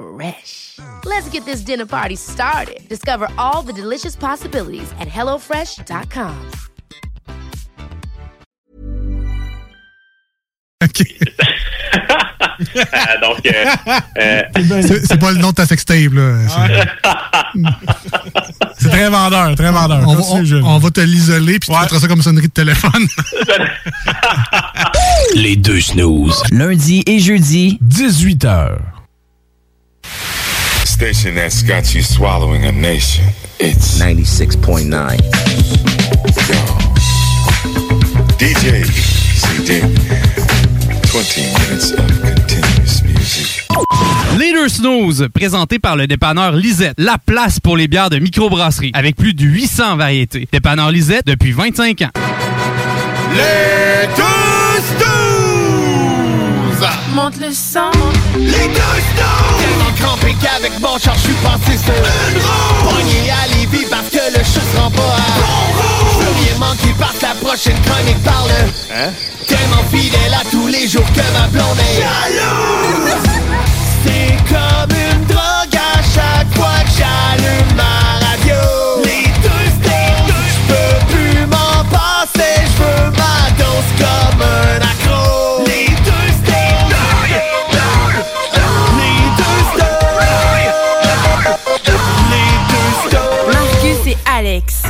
Fresh. Let's get this dinner party started. Discover all the delicious possibilities at hellofresh.com. Euh, donc, euh, euh, C'est pas le nom de ta sextape, là. C'est- très vendeur, très vendeur. On, va- Continue, on- Jules. on va te l'isoler, puis tu mettras ça comme sonnerie de téléphone. Les deux snooze. Lundi et jeudi, 18h. Station that's got you swallowing a nation. It's 96.9. DJ CD. 20 minutes of continuous music. Les deux snooze, présentés par le dépanneur Lisette, la place pour les bières de microbrasserie, avec plus de 800 variétés. Dépanneur Lisette depuis 25 ans. Les deux! Monte le sang. Les deux snooze! Tellement crampé qu'avec mon char, je suis passé sur une roue. Pogné à Lévis parce que le chat se rend pas à bon roue. Je veux rien manquer parce la prochaine chronique parle. Hein? Tellement fidèle à tous les jours que ma blonde est jalouse. C'est comme une drogue à chaque fois que j'allume ma Alex.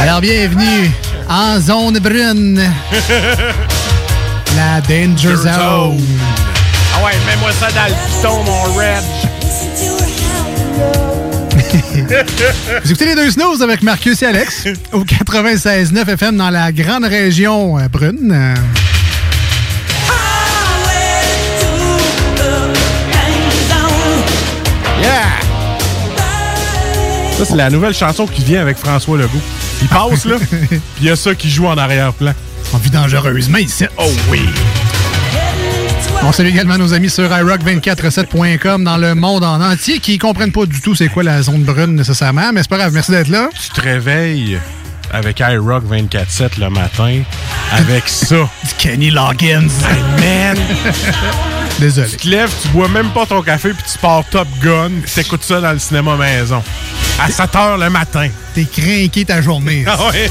Alors, bienvenue en zone brune. La Danger Zone. Ah ouais, mets-moi ça dans le piton, mon Red. Vous écoutez les deux snooze avec Marcus et Alex au 96.9 FM dans la grande région euh, brune. Ça, c'est la nouvelle chanson qui vient avec François Legault. Il passe, là, puis il y a ça qui joue en arrière-plan. On vit dangereusement ici. Oh oui! On salue également nos amis sur iRock247.com dans le monde en entier qui comprennent pas du tout c'est quoi la zone brune nécessairement, mais c'est pas grave, merci d'être là. Tu te réveilles avec iRock 24-7 le matin avec ça. Du Kenny Loggins. Man! Désolé. Tu te lèves, tu bois même pas ton café, puis tu pars Top Gun, puis t'écoutes ça dans le cinéma maison. À 7 h le matin. T'es craqué ta journée. Ah ouais?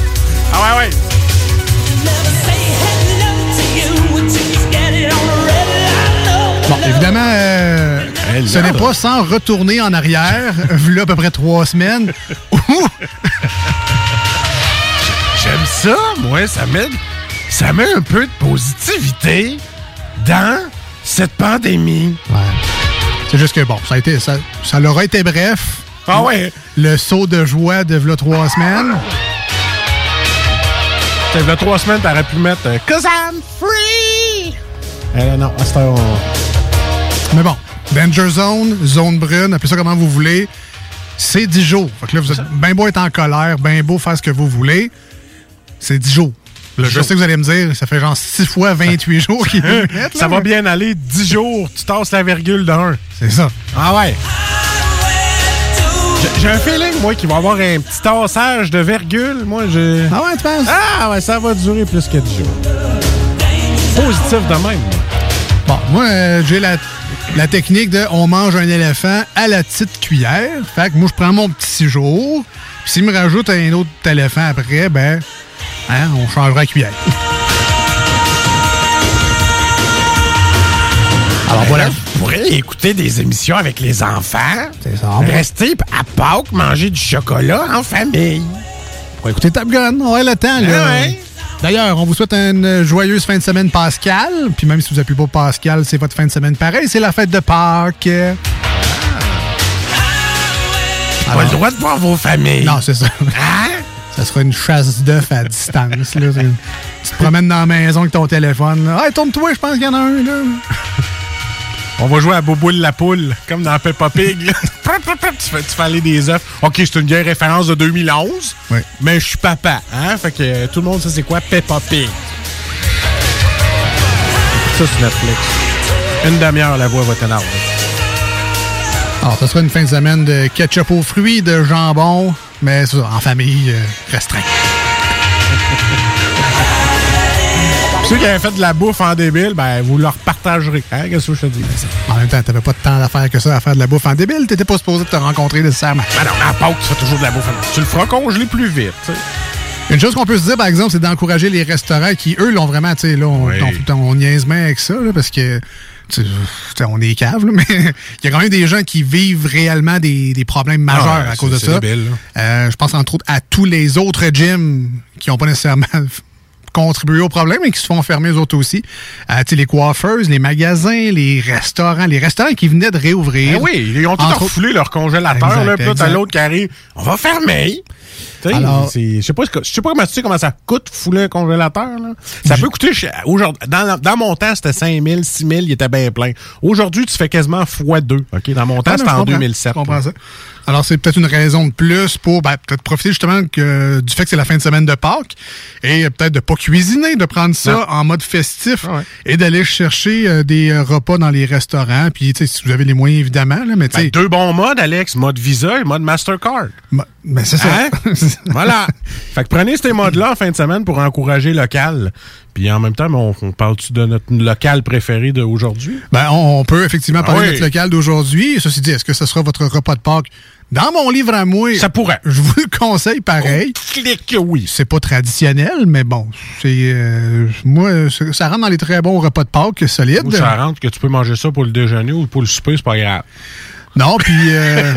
Ah ouais, ouais! Bon, évidemment, euh, ce n'est pas sans retourner en arrière, là à peu près trois semaines. Ouh! Ça, moi, ça met, ça met un peu de positivité dans cette pandémie. Ouais. C'est juste que bon, ça a été, ça, ça leur a été bref. Ah ouais? Le saut de joie de v'là trois semaines. Fait trois semaines, t'aurais pu mettre euh, Cause I'm free! Eh non, à cette heure, on- Mais bon, Danger Zone, zone brune, appelez ça comment vous voulez. C'est 10 jours. Fait que là, vous êtes bien beau être en colère, bien beau faire ce que vous voulez. C'est 10 jours. Je sais que vous allez me dire, ça fait genre 6 fois 28 jours mettent. Ça va bien aller, 10 jours, tu tasses la virgule d'un. C'est ça. Ah ouais. J'ai- un feeling, moi, qu'il va y avoir un petit tassage de virgule. Moi, j'ai. Ah ouais, tu penses? Ah ouais, ça va durer plus que 10 jours. Positif de même. Bon, moi, euh, j'ai la, la technique de on mange un éléphant à la petite cuillère. Fait que moi, je prends mon petit six jours. Puis s'il me rajoute un autre éléphant après, ben, hein, on changera la cuillère. Alors voilà. Je pourrais aller écouter des émissions avec les enfants. C'est ça. Rester à Pâques, manger du chocolat en famille. Pour écouter Top Gun, on a le temps, là. Ah ouais. D'ailleurs, on vous souhaite une joyeuse fin de semaine Pascal. Puis même si vous n'appelez pas Pascal, c'est votre fin de semaine pareil. C'est la fête de Pâques. Pas le droit de voir vos familles. Non, c'est ça. Hein? Ça sera une chasse d'œufs à distance. Là. Tu te promènes dans la maison avec ton téléphone. Là. Hey, tourne-toi, je pense qu'il y en a un. Là. On va jouer à Boboule la poule, comme dans Peppa Pig. tu, fais, tu fais aller des œufs. OK, c'est une vieille référence de 2011, Oui. mais je suis papa. Hein? Fait que euh, tout le monde sait c'est quoi Peppa Pig. Ça, c'est Netflix. Une demi-heure, la voix va t'énerver. Alors, ça sera une fin de semaine de ketchup aux fruits, de jambon, mais ça, en famille euh, restreinte. Puis ceux qui avaient fait de la bouffe en débile, ben, vous leur partagerez. Hein? Qu'est-ce que je te dis? En même temps, t'avais pas de temps d'affaires que ça à faire de la bouffe en débile. T'étais pas supposé de te rencontrer nécessairement. Ben non, mais à Pâques, tu fais toujours de la bouffe. Tu le feras congeler plus vite. Une chose qu'on peut se dire, par exemple, c'est d'encourager les restaurants qui, eux, l'ont vraiment, tu sais, là, on, Oui. on, on niaise bien avec ça, là, parce que, sais, on est cave, mais il y a quand même des gens qui vivent réellement des, des problèmes majeurs Ah à cause de ça. Euh, je pense entre autres à tous les autres gyms qui n'ont pas nécessairement contribué au problème et qui se font fermer eux autres aussi. Euh, les coiffeuses, les magasins, les restaurants, les restaurants qui venaient de réouvrir. Ben oui, ils ont tout autres- refoulé leur congélateur, Exact, là, puis exact. l'autre qui arrive. On va fermer. Je sais pas, pas comment tu sais comment ça coûte fouler un congélateur. Là. Ça peut coûter aujourd'hui. Dans, dans mon temps, c'était 5 000, 6 000, il était bien plein. Aujourd'hui, tu fais quasiment fois deux. OK? Dans mon temps, Ah, c'était en comprends, 2007. Je comprends ça. Alors, c'est peut-être une raison de plus pour ben, peut-être profiter justement que, du fait que c'est la fin de semaine de Pâques et peut-être de pas cuisiner, de prendre ça en mode festif Ah ouais. et d'aller chercher euh, des euh, repas dans les restaurants. Puis, tu sais, si vous avez les moyens, évidemment, là, mais tu Ben, sais. deux bons modes, Alex. Mode Visa et mode Mastercard. ben, ben, c'est ça. Hein? voilà. Fait que prenez ces modes-là en fin de semaine pour encourager local. Puis en même temps, on, on parle-tu de notre local préféré d'aujourd'hui? Ben, on, peut effectivement parler Ah oui. de notre local d'aujourd'hui. Ceci dit, est-ce que ce sera votre repas de Pâques? Dans mon livre à moi, Ça pourrait. je vous le conseille pareil. Clique que oui. C'est pas traditionnel, mais bon, c'est euh, moi, ça ça rentre dans les très bons repas de Pâques solides. Ou ça rentre que tu peux manger ça pour le déjeuner ou pour le souper, c'est pas grave. Non, puis euh,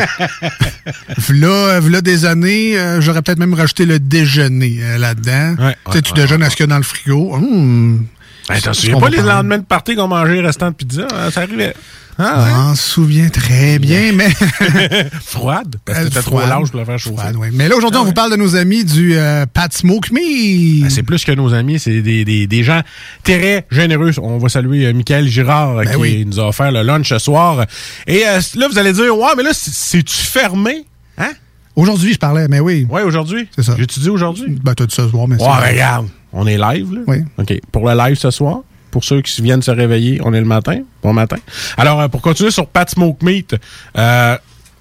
v'là, v'là des années, euh, j'aurais peut-être même rajouté le déjeuner euh, là-dedans. Ouais, tu sais, ouais, tu ouais, déjeunes à ce qu'il y a dans le frigo. Hum, Hey, T'en c'est souviens pas les lendemains de party qu'on mangeait restant de pizza? hein, Ça arrivait. Ah, ouais. Je m'en souviens très bien, mais... Froide. Parce que t'étais trop large pour la faire chauffer. Froide. Mais là, aujourd'hui, on vous parle de nos amis du euh, Pat Smoke Me. Ah, C'est plus que nos amis, c'est des, des, des gens très généreux. On va saluer euh, Michael Girard euh, Ben qui oui. nous a offert le lunch ce soir. Et euh, là, vous allez dire, ouais, mais là, c'est- c'est-tu fermé? Hein? Aujourd'hui, je parlais, mais oui. Ouais, aujourd'hui? C'est ça. J'ai-tu dit aujourd'hui? Ben, t'as dit ça ce soir, mais Ouais, regarde, on est live, là? Oui. OK. Pour le live ce soir, pour ceux qui viennent se réveiller, on est le matin. Bon matin. Alors, euh, pour continuer sur Pat Smoke Meat, euh,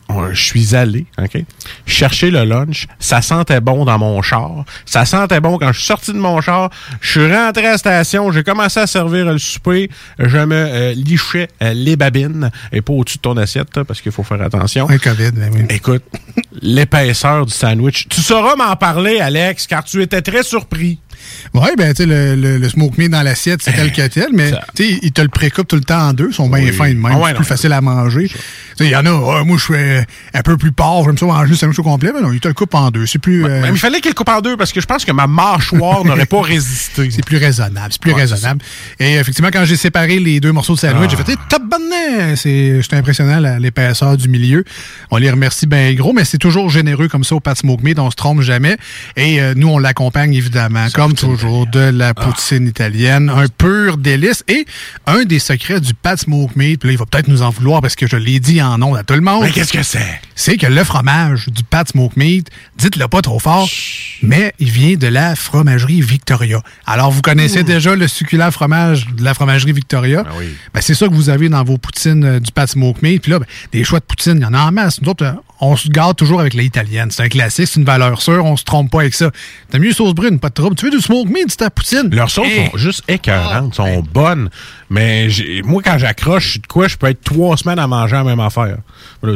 on- je suis allé, OK, chercher le lunch. Ça sentait bon dans mon char. Ça sentait bon quand je suis sorti de mon char. Je suis rentré à la station. J'ai commencé à servir le souper. Je me euh, lichais euh, les babines et pas au-dessus de ton assiette, parce qu'il faut faire attention. Un COVID, ben oui. Écoute, l'épaisseur du sandwich. Tu sauras m'en parler, Alex, car tu étais très surpris. Oui, ben, tu sais, le, le, le smoke meat dans l'assiette, c'est tel que tel, mais, tu sais, ils te le précoupent tout le temps en deux, ils sont bien Oui. fins de même, Ah ouais, c'est non. plus facile à manger. Tu sais, il y en a, Ah, moi, je suis un peu plus pauvre, j'aime ça manger le sandwich au complet, mais non, ils te le coupent en deux, c'est plus, euh, Mais il fallait qu'il coupe en deux parce que je pense que ma mâchoire n'aurait pas résisté. c'est plus raisonnable, c'est plus Ouais, raisonnable. Et effectivement, quand j'ai séparé les deux morceaux de sandwich, Ah. j'ai fait, hey, top bonnet! C'est, impressionnant, l'épaisseur du milieu. On les remercie bien gros, mais c'est toujours généreux comme ça au Pat Smoke Meat, on se trompe jamais. Et euh, nous, on l'accompagne évidemment, comme toujours, de la poutine italienne, un pur délice. Et un des secrets du Pat Smoke Meat, puis là, il va peut-être nous en vouloir parce que je l'ai dit en nom à tout le monde Mais qu'est-ce que c'est? c'est que le fromage du Pat Smoke Meat, dites-le pas trop fort, mais il vient de la fromagerie Victoria. Alors, vous connaissez déjà le succulent fromage de la fromagerie Victoria? Ben oui. Ben, c'est ça que vous avez dans vos poutines euh, du Pat Smoke Meat. Puis là, ben, des choix de poutine, il y en a en masse. Nous autres, euh, on se garde toujours avec l'italienne. C'est un classique, c'est une valeur sûre, on se trompe pas avec ça. T'as mieux sauce brune, pas de trouble. Tu veux du Smoke Meat, c'est ta poutine? Leurs sauces sont juste écœurantes, sont bonnes. Mais moi, quand j'accroche, de quoi, je peux être trois semaines à manger la même affaire. Là,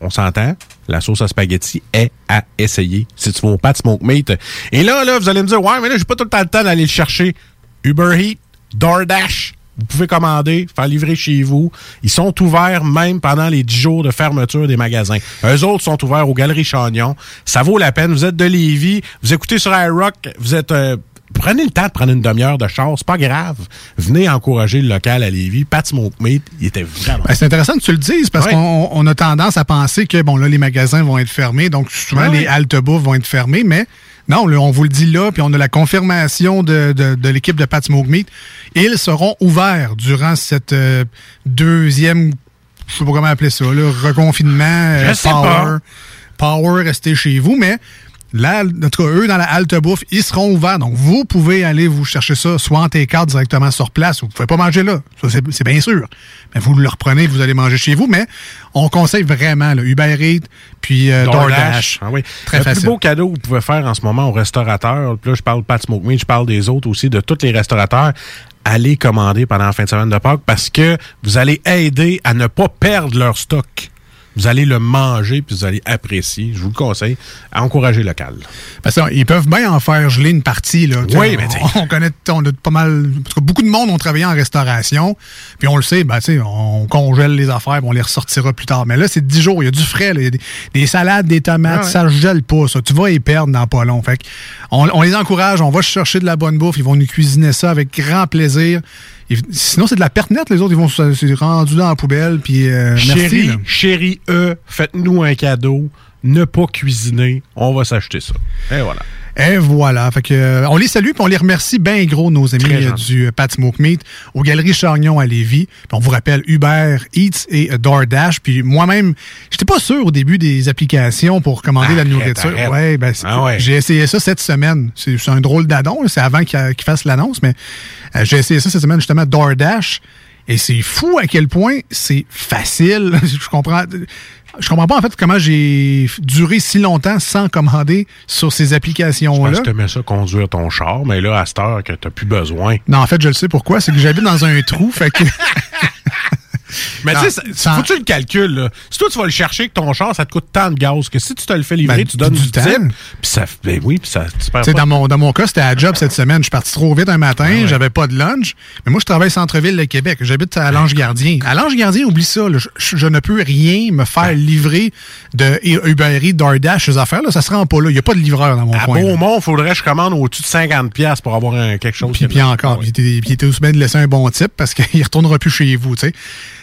on s'entend, la sauce à spaghetti est à essayer si tu vas au pat smoke meat. Et là, là, vous allez me dire, ouais, mais là, j'ai pas tout le temps le temps d'aller le chercher. Uber Eats, DoorDash, Vous pouvez commander, faire livrer chez vous. Ils sont ouverts même pendant les 10 jours de fermeture des magasins. Eux autres sont ouverts aux Galeries Chagnon. Ça vaut la peine. Vous êtes de Lévis, vous écoutez sur iRock, vous êtes... euh, Prenez le temps de prendre une demi-heure de char, c'est pas grave. Venez encourager le local à Lévis. Pat Smoke Meat, il était vraiment... Ben, c'est intéressant que tu le dises parce Ouais. qu'on on a tendance à penser que bon là les magasins vont être fermés, donc souvent Ouais, les haltes vont être fermés, mais non, là, on vous le dit là, puis on a la confirmation de, de- de l'équipe de Pat Smoke Meat. Ils seront ouverts durant cette euh, deuxième, je sais pas comment appeler ça, là, reconfinement, euh, sais power, pas. power, restez chez vous, mais Là, en tout cas, eux, dans la halte bouffe, ils seront ouverts. Donc, vous pouvez aller vous chercher ça, soit en T4 directement sur place. Vous ne pouvez pas manger là. Ça, c'est- bien sûr. Mais vous le reprenez, vous allez manger chez vous. Mais on conseille vraiment là, Uber Eats, puis euh, DoorDash. Ah oui. Très le facile. plus beau cadeau que vous pouvez faire en ce moment aux restaurateurs, puis là, je parle pas de Smoke Meat, je parle des autres aussi, de tous les restaurateurs, allez commander pendant la fin de semaine de Pâques parce que vous allez aider à ne pas perdre leur stock. Vous allez le manger, puis vous allez apprécier. Je vous le conseille. À encourager local. Parce qu'ils peuvent bien en faire geler une partie. Là. Oui, on, mais t'sais. on connaît on a pas mal. Parce que beaucoup de monde ont travaillé en restauration. Puis on le sait, ben, tu sais, on congèle les affaires, puis on les ressortira plus tard. Mais là, c'est 10 jours. Il y a du frais. là. Il y a des, des salades, des tomates. Ah ouais. Ça gèle pas, ça. Tu vas y perdre dans pas long. Fait que on, on les encourage. On va chercher de la bonne bouffe. Ils vont nous cuisiner ça avec grand plaisir. Sinon, c'est de la perte nette. Les autres, ils vont se rendre dans la poubelle. Puis euh, merci. Chérie, chérie E, faites-nous un cadeau. Ne pas cuisiner. On va s'acheter ça. Et voilà. Et voilà. Fait que, euh, on les salue puis on les remercie bien gros, nos amis euh, du euh, Pat Smoke Meat, aux Galeries Chagnon à Lévis. Puis on vous rappelle Uber Eats et DoorDash. Puis moi-même, j'étais pas sûr au début des applications pour commander la nourriture. arrête. Ouais, ben, Ah ouais. J'ai essayé ça cette semaine. C'est un drôle d'adon. C'est avant qu'il qu'il fasse l'annonce, mais euh, j'ai essayé ça cette semaine justement DoorDash. Et c'est fou à quel point c'est facile. je comprends. Je comprends pas en fait comment j'ai duré si longtemps sans commander sur ces Je applications-là. que tu aimais ça conduire ton char, mais là, à cette heure que tu plus besoin. Non, en fait, je le sais pourquoi. C'est que j'habite dans un trou, fait que. Mais tu sais, ça- sans- faut que tu le calcules. Là. Si toi, tu vas le chercher avec ton char, ça te coûte tant de gaz que si tu te le fais livrer, Ben, tu donnes du temps. type. Puis ça, ben oui, puis ça, tu perds pas. dans mon, dans mon cas, c'était à job cette semaine. Je suis parti trop vite un matin, Ah ouais. j'avais pas de lunch. Mais moi, je travaille centre-ville de Québec. J'habite à l'Ange-Gardien. À l'Ange-Gardien, oublie ça. là. Je, ne peux rien me faire livrer de Uber Eats, DoorDash, ces affaires-là. Ça se rend pas là. Il n'y a pas de livreur dans mon À coin. là. Beaumont, faudrait que je commande au-dessus de 50$ piastres pour avoir un- quelque chose. Puis, qui- puis encore, puis il était aussi bien de laisser un bon type parce qu'il retournera plus chez vous, tu sais.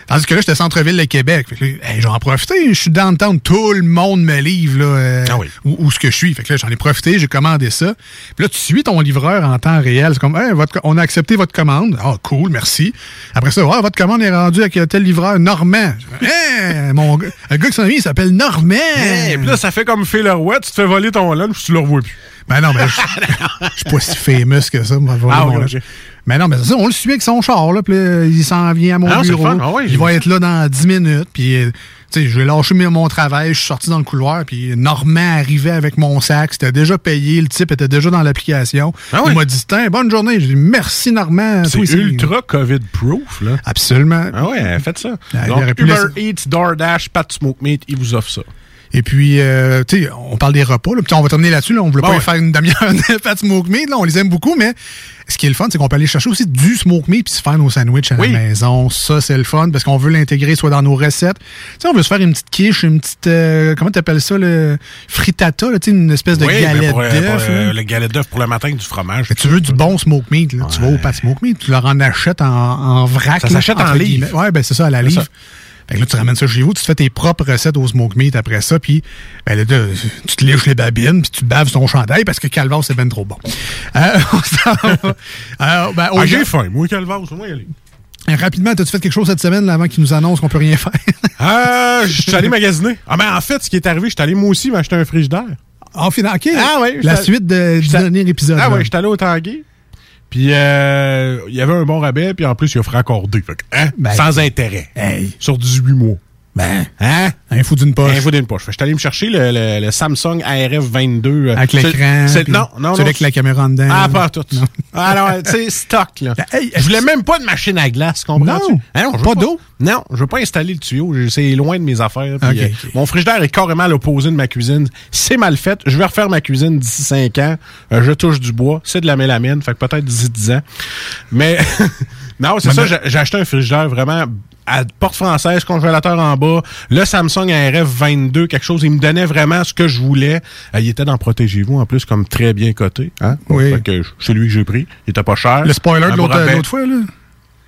Tandis que là, j'étais centre-ville de Québec. Hey, j'en ai profité. Je suis downtown. Tout le monde me livre là, euh, Ah oui. où, où ce que je suis. Fait que là, j'en ai profité. J'ai commandé ça. Puis là, tu suis ton livreur en temps réel. C'est comme, hey, votre co- on a accepté votre commande. Ah, cool, merci. Après ça, Ah, votre commande est rendue avec tel livreur, Normand. Hey, mon gars, le gars qui s'en vient, il s'appelle Normand. Hey, puis là, ça fait comme Phil Roy, tu te fais voler ton lunch, tu le revois plus. Ben non, mais je je suis pas si famous que ça. moi, Ah. Mais non, mais ça, on le suit avec son char, là, puis il s'en vient à mon Ah, bureau. Ah il va être là dans 10 minutes, puis, euh, tu sais, je vais lâcher mon travail, je suis sorti dans le couloir, puis Normand arrivait avec mon sac, c'était déjà payé, le type était déjà dans l'application. Ah. Il m'a dit, Tiens, bonne journée. J'ai dit, merci Normand. C'est ultra COVID-proof, là. Absolument. Ah ouais, faites ça. Donc, Uber laisser- Eats, DoorDash, Pat Smoke Meat, ils vous offrent ça. Et puis, euh, tu sais, on parle des repas, là, puis on va terminer là-dessus. Là, on voulait Bon, pas ouais. faire une demi-heure de Fat Smoke Meat. Là, on les aime beaucoup, mais ce qui est le fun, c'est qu'on peut aller chercher aussi du Smoke Meat puis se faire nos sandwichs à Oui. la maison. Ça, c'est le fun parce qu'on veut l'intégrer soit dans nos recettes. Tu sais, on veut se faire une petite quiche, une petite, euh, comment t'appelles ça, le frittata, là, tu sais, une espèce de oui, mais galette euh, d'œuf. euh, le galette d'œuf pour le matin avec du fromage. Mais tu veux du bon smoke meat, là. tu vas au Pat Smoke Meat, tu leur en achètes en, en vrac. Ça s'achète en livre. Ouais, ben c'est ça, à la livre. ça. Fait que là, tu ramènes ça chez vous, tu te fais tes propres recettes au smoke meat après ça, puis ben, là, tu te liches les babines, puis tu baves ton chandail parce que Calvas, c'est ben trop bon. Euh. Alors, ben, au- Ah, j'ai faim. Moi, Calvas, moi, y aller. Rapidement, as-tu fait quelque chose cette semaine là, avant qu'ils nous annoncent qu'on peut rien faire? Ah, je suis allé magasiner. Ah, ben, en fait, ce qui est arrivé, je suis allé moi aussi m'acheter un frigidaire. En final, OK. Ah ouais, La suite de- du dernier épisode. Ah, là. ouais, j'étais allé au Tanguay. Puis, euh, il y avait un bon rabais, puis en plus, il offrait accordé. Fait que, hein, Ben, sans intérêt. Hey. Sur 18 mois. Ben, Hein? un fou d'une poche. Un fou d'une poche. Je suis allé me chercher le, le- le Samsung ARF 22. euh, Avec l'écran. Non, non, non. Celui avec la caméra en dedans. Ah, pas tout. Non, tu sais, stock, là. Ben, hey, je voulais même pas de machine à glace, comprends-tu? Non, Ah je veux pas d'eau? Non, je veux pas installer le tuyau. C'est loin de mes affaires. euh, ok. Mon frigidaire est carrément à l'opposé de ma cuisine. C'est mal fait. Je vais refaire ma cuisine d'ici 5 ans. Euh, je touche du bois. C'est de la mélamine. Fait que peut-être d'ici 10 ans. Mais, non, c'est ça. J'ai j'ai acheté un frigidaire vraiment à porte française, congélateur en bas, le Samsung ARF 22, quelque chose. Il me donnait vraiment ce que je voulais. Euh, il était dans Protégez-vous, en plus, comme très bien coté. Hein? Oui. Fait que c'est lui que j'ai pris. Il était pas cher. Le spoiler de l'autre fois, là.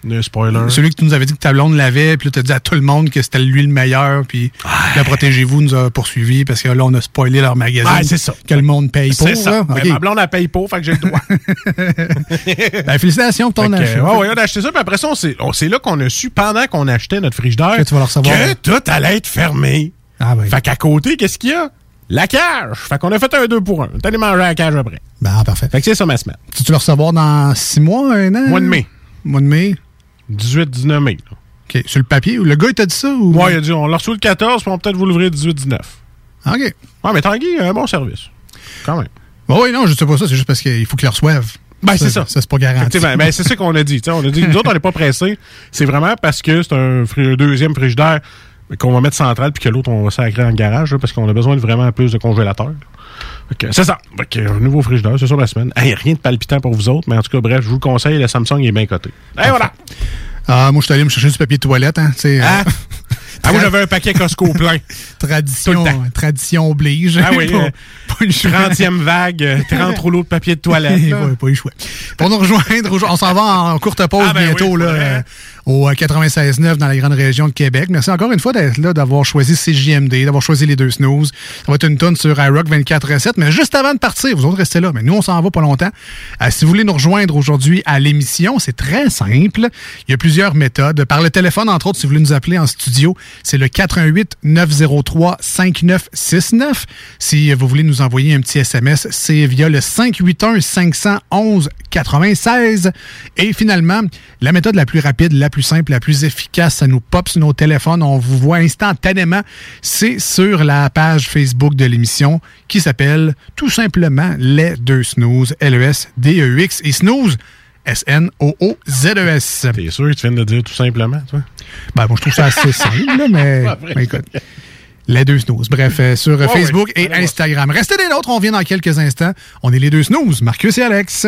Le spoiler. Celui que tu nous avais dit que ta blonde l'avait, puis là, tu as dit à tout le monde que c'était lui le meilleur, puis la Protégez-vous nous a poursuivis parce que là, on a spoilé leur magazine. Ouais, c'est ça. Que le monde paye pour. C'est ça. OK. Ma blonde, elle paye pas, fait que j'ai le droit. Ben, félicitations pour ton Fait que, achat. ouais, ouais, on a acheté ça, puis après ça, c'est là qu'on a su, pendant qu'on achetait notre frigidaire, Que tu vas recevoir. que tout allait être fermé. Ah, ben. Fait qu'à côté, qu'est-ce qu'il y a? La cage. Fait qu'on a fait un 2 pour 1. T'es allé manger à la cage après. Ben, parfait. Fait que c'est ça ma semaine. Tu tu le recevoir dans six mois, un an? Mois de mai. Mois de mai? 18-19 mai. là. OK. Sur le papier, le gars, il t'a dit ça? Ou... Ouais, il a dit, on l'a reçu le 14, puis on va peut-être vous l'ouvrir 18-19. OK. Ouais, mais Tanguy, un bon service. Quand même. Bon, oui, non, je sais pas ça, c'est juste parce qu'il faut qu'il le reçoive. Ben, c'est ça. Ça, c'est pas garanti. Effectivement. Ben, c'est ça qu'on a dit. On a dit, nous autres, on n'est pas pressés. C'est vraiment parce que c'est un, deuxième frigidaire qu'on va mettre central puis que l'autre, on va sacrer en garage là, parce qu'on a besoin de vraiment plus de congélateurs. C'est ça. Fait un nouveau frigidaire, c'est sur la semaine. Hey, rien de palpitant pour vous autres, mais en tout cas, bref, je vous le conseille, le Samsung est bien coté. Et voilà. Ah, moi, je suis allé me chercher du papier de toilette, hein. tu Hein? euh, Ah, moi, j'avais un paquet Costco plein. tradition, tradition oblige. Ah oui, Pas- euh, pas le choix. 30e vague, euh, 30 rouleaux de papier de toilette. Pas eu le choix. Pour nous rejoindre, on s'en va en courte pause Ah, ben bientôt oui, là, euh, au euh, 96.9 dans la grande région de Québec. Merci encore une fois d'être là, d'avoir choisi CJMD, d'avoir choisi les deux snooze. Ça va être une tonne sur iRock 24.7. Mais juste avant de partir, vous autres restez là. Mais nous, on s'en va pas longtemps. Euh, si vous voulez nous rejoindre aujourd'hui à l'émission, c'est très simple. Il y a plusieurs méthodes. Par le téléphone, entre autres, si vous voulez nous appeler en studio, c'est le 88 903 5969. Si vous voulez nous envoyer un petit SMS, c'est via le 581 511 96. Et finalement, la méthode la plus rapide, la plus simple, la plus efficace, ça nous pop sur nos téléphones, on vous voit instantanément, c'est sur la page Facebook de l'émission qui s'appelle tout simplement Les Deux Snooze, L-E-S-D-E-X et Snooze, S-N-O-O-Z-E-S. T'es sûr que tu viens de dire tout simplement, toi? Ben, moi, je trouve ça assez simple, là, mais, mais écoute. Les deux snooze. Bref, euh, sur Facebook et Instagram. Restez des nôtres, on revient dans quelques instants. On est les deux snooze, Marcus et Alex.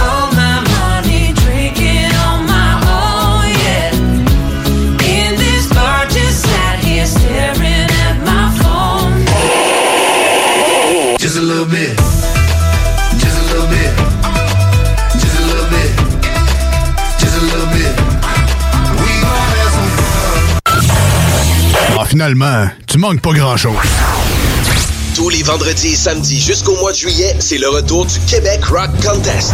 Ah, finalement, tu manques pas grand-chose. Tous les vendredis et samedis jusqu'au mois de juillet, c'est le retour du Québec Rock Contest.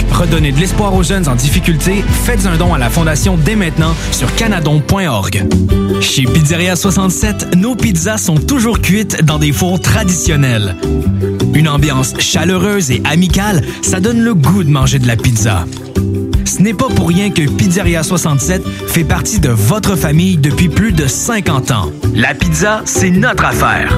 Redonnez de l'espoir aux jeunes en difficulté. Faites un don à la Fondation dès maintenant sur canadon.org. Chez Pizzeria 67, nos pizzas sont toujours cuites dans des fours traditionnels. Une ambiance chaleureuse et amicale, ça donne le goût de manger de la pizza. Ce n'est pas pour rien que Pizzeria 67 fait partie de votre famille depuis plus de 50 ans. La pizza, c'est notre affaire.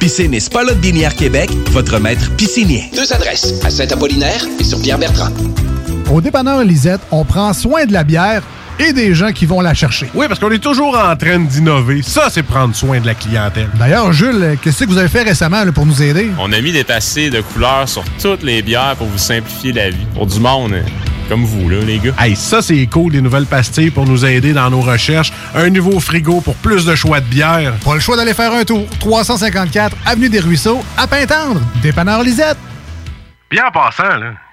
Piscine et Spa Lot Binière Québec, votre maître piscinier. Deux adresses, à Saint-Apollinaire et sur Pierre-Bertrand. Au dépanneur Lisette, on prend soin de la bière et des gens qui vont la chercher. Oui, parce qu'on est toujours en train d'innover. Ça, c'est prendre soin de la clientèle. D'ailleurs, Jules, qu'est-ce que vous avez fait récemment là, pour nous aider? On a mis des passés de couleurs sur toutes les bières pour vous simplifier la vie. Pour du monde euh, comme vous, là, les gars. Hey, ça, c'est cool, des nouvelles pastilles pour nous aider dans nos recherches. Un nouveau frigo pour plus de choix de bière. Pas le choix d'aller faire un tour. 354 Avenue des Ruisseaux, à Pintendre. Dépanneur Lisette. Bien en passant, là.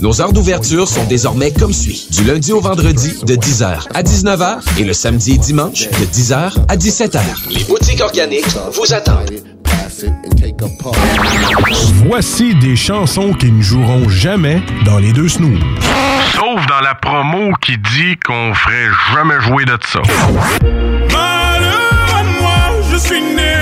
Nos heures d'ouverture sont désormais comme suit. Du lundi au vendredi de 10h à 19h et le samedi et dimanche de 10h à 17h. Les boutiques organiques vous attendent. Voici des chansons qui ne joueront jamais dans les deux snooze. Sauf dans la promo qui dit qu'on ferait jamais jouer de ça. Malheur à moi, je suis né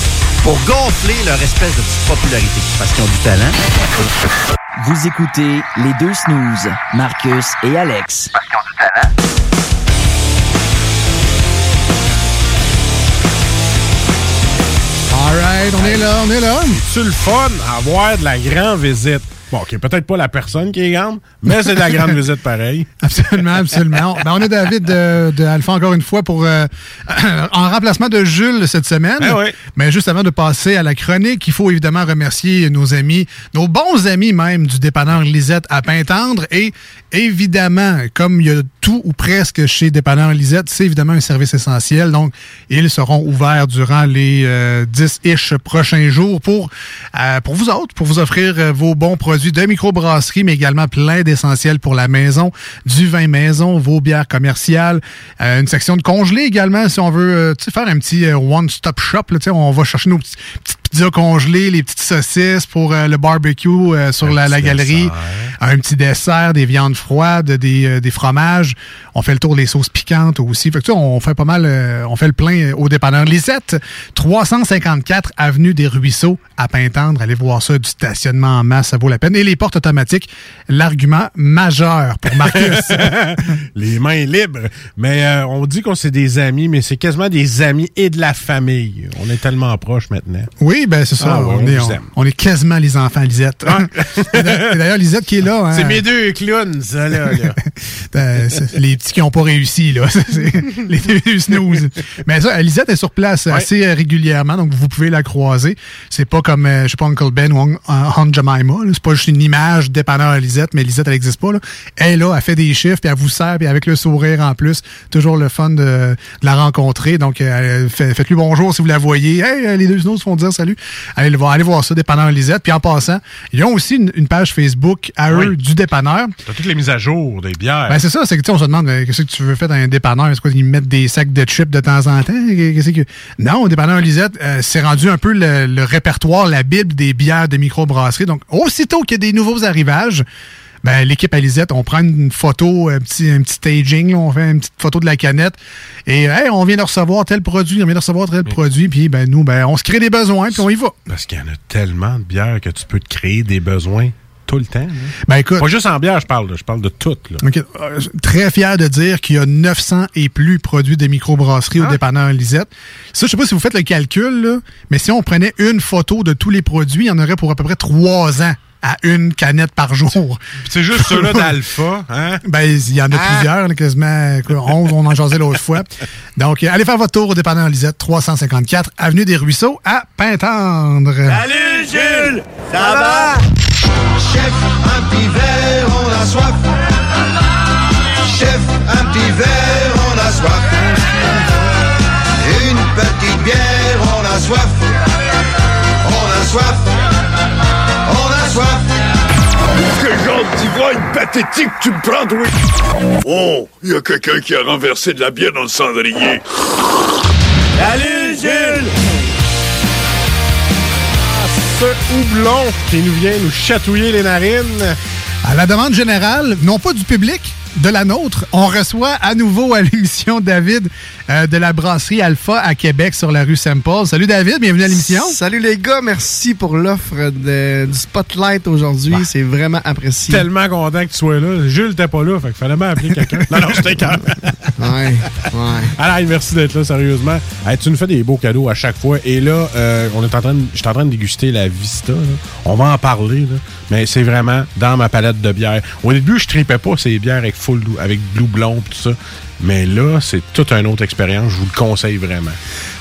Pour gonfler leur espèce de petite popularité, parce qu'ils ont du talent. Vous écoutez les deux snooze, Marcus et Alex. Alright, on est là, on est là. C'est le fun avoir de la grande visite? Bon, OK, peut-être pas la personne qui est grande, mais c'est de la grande visite pareil. Absolument, absolument. Ben, on est David de, de Alpha encore une fois pour euh, en remplacement de Jules cette semaine. Ben oui. Mais juste avant de passer à la chronique, il faut évidemment remercier nos amis, nos bons amis même du dépanneur Lisette à Pintendre. Et évidemment, comme il y a tout ou presque chez Dépanneur Lisette, c'est évidemment un service essentiel. Donc, ils seront ouverts durant les euh, 10-ish prochains jours pour, euh, pour vous autres, pour vous offrir euh, vos bons produits de microbrasserie, mais également plein d'essentiels pour la maison, du vin maison, vos bières commerciales, euh, une section de congelés également, si on veut euh, faire un petit euh, one-stop shop. Là, on va chercher nos petites pizzas congelées, les petites saucisses pour euh, le barbecue euh, sur la, la galerie, un petit dessert, des viandes froides, des, euh, des fromages. On fait le tour des sauces piquantes aussi. Fait que, tu sais, on fait pas mal, euh, on fait le plein au dépanneur Lisette, 354 avenue des Ruisseaux à Pintendre. Allez voir ça, du stationnement en masse, ça vaut la peine. Et les portes automatiques, l'argument majeur pour Marcus. Les mains libres. Mais euh, on dit qu'on c'est des amis, mais c'est quasiment des amis et de la famille. On est tellement proches maintenant. Oui, ben c'est ça. Ah on, est, vous on, aime. on est quasiment les enfants Lisette. Et D'ailleurs, Lisette qui est là. hein. C'est mes deux clowns, ça, là. là. Ben, les petits qui n'ont pas réussi, là. Les deux snooze. Mais ça, Lisette est sur place assez euh, régulièrement, donc vous pouvez la croiser. C'est pas comme, euh, je sais pas, Uncle Ben ou Aunt- Aunt Jemima. C'est pas juste une image dépanneur à Lisette, mais Lisette, elle n'existe pas. Là. Elle est là, elle fait des chiffres, puis elle vous sert, puis avec le sourire en plus. Toujours le fun de, de la rencontrer. Donc, euh, fait- faites-lui bonjour si vous la voyez. Hey, euh, les deux snooze font dire salut. Allez le voir, allez voir ça, dépanneur Lisette. Puis en passant, ils ont aussi une, une page Facebook à eux Oui. du dépanneur. T'as toutes les mises à jour des bières. Ben, c'est ça, c'est que tu sais, on se demande euh, qu'est-ce que tu veux faire dans un dépanneur? Est-ce qu'ils mettent des sacs de chips de temps en temps? Que... Non, dépanneur Lisette, euh, c'est rendu un peu le, le répertoire, la Bible des bières de microbrasserie. Donc, aussitôt qu'il y a des nouveaux arrivages, ben, l'équipe à Lisette, on prend une photo, un petit, un petit staging, là, on fait une petite photo de la canette. Et hey, on vient de recevoir tel produit, on vient de recevoir tel produit, puis ben, nous, ben, on se crée des besoins, puis on y va. Parce qu'il y en a tellement de bières que tu peux te créer des besoins tout le temps. là. Ben, écoute. Pas juste en bière, je parle. là. Je parle de tout. Là. Euh, très fier de dire qu'il y a 900 et plus produits de microbrasserie au dépanneur Lisette. Ça, je sais pas si vous faites le calcul, là, mais si on prenait une photo de tous les produits, il y en aurait pour à peu près trois ans à une canette par jour. C'est juste ceux-là d'Alpha. Hein? Ben, il y en a Ah. plusieurs, là, quasiment quoi, 11, on en jasait l'autre fois. Donc, euh, allez faire votre tour au dépanneur Lisette, 354 Avenue des Ruisseaux à Pintendre. Salut Jules, ça va? Chef, un petit verre, on a soif. Chef, un petit verre, on a soif. Une petite bière, on a soif. On a soif. D'ivrogne pathétique tu me prends, oui? Oh, il y a quelqu'un qui a renversé de la bière dans le cendrier. Salut Jules! Ce houblon qui nous vient nous chatouiller les narines. À la demande générale, non pas du public, de la nôtre, on reçoit à nouveau à l'émission David euh, de la brasserie Alpha à Québec sur la rue Saint-Paul. Salut David, bienvenue à l'émission. Salut les gars, merci pour l'offre du spotlight aujourd'hui. C'est vraiment apprécié. Tellement content que tu sois là. Jules t'es pas là, fait qu'il fallait m'appeler quelqu'un. non, non, j'étais calme. Ouais, ouais. Alors, merci d'être là, sérieusement. Hey, tu nous fais des beaux cadeaux à chaque fois. Et là, euh, on est en train de, je suis en train de déguster la Vista. là. On va en parler, là. mais c'est vraiment dans ma palette de bières. Au début, je tripais pas ces bières avec full avec Blue Blond tout ça. Mais là, c'est toute une autre expérience. Je vous le conseille vraiment.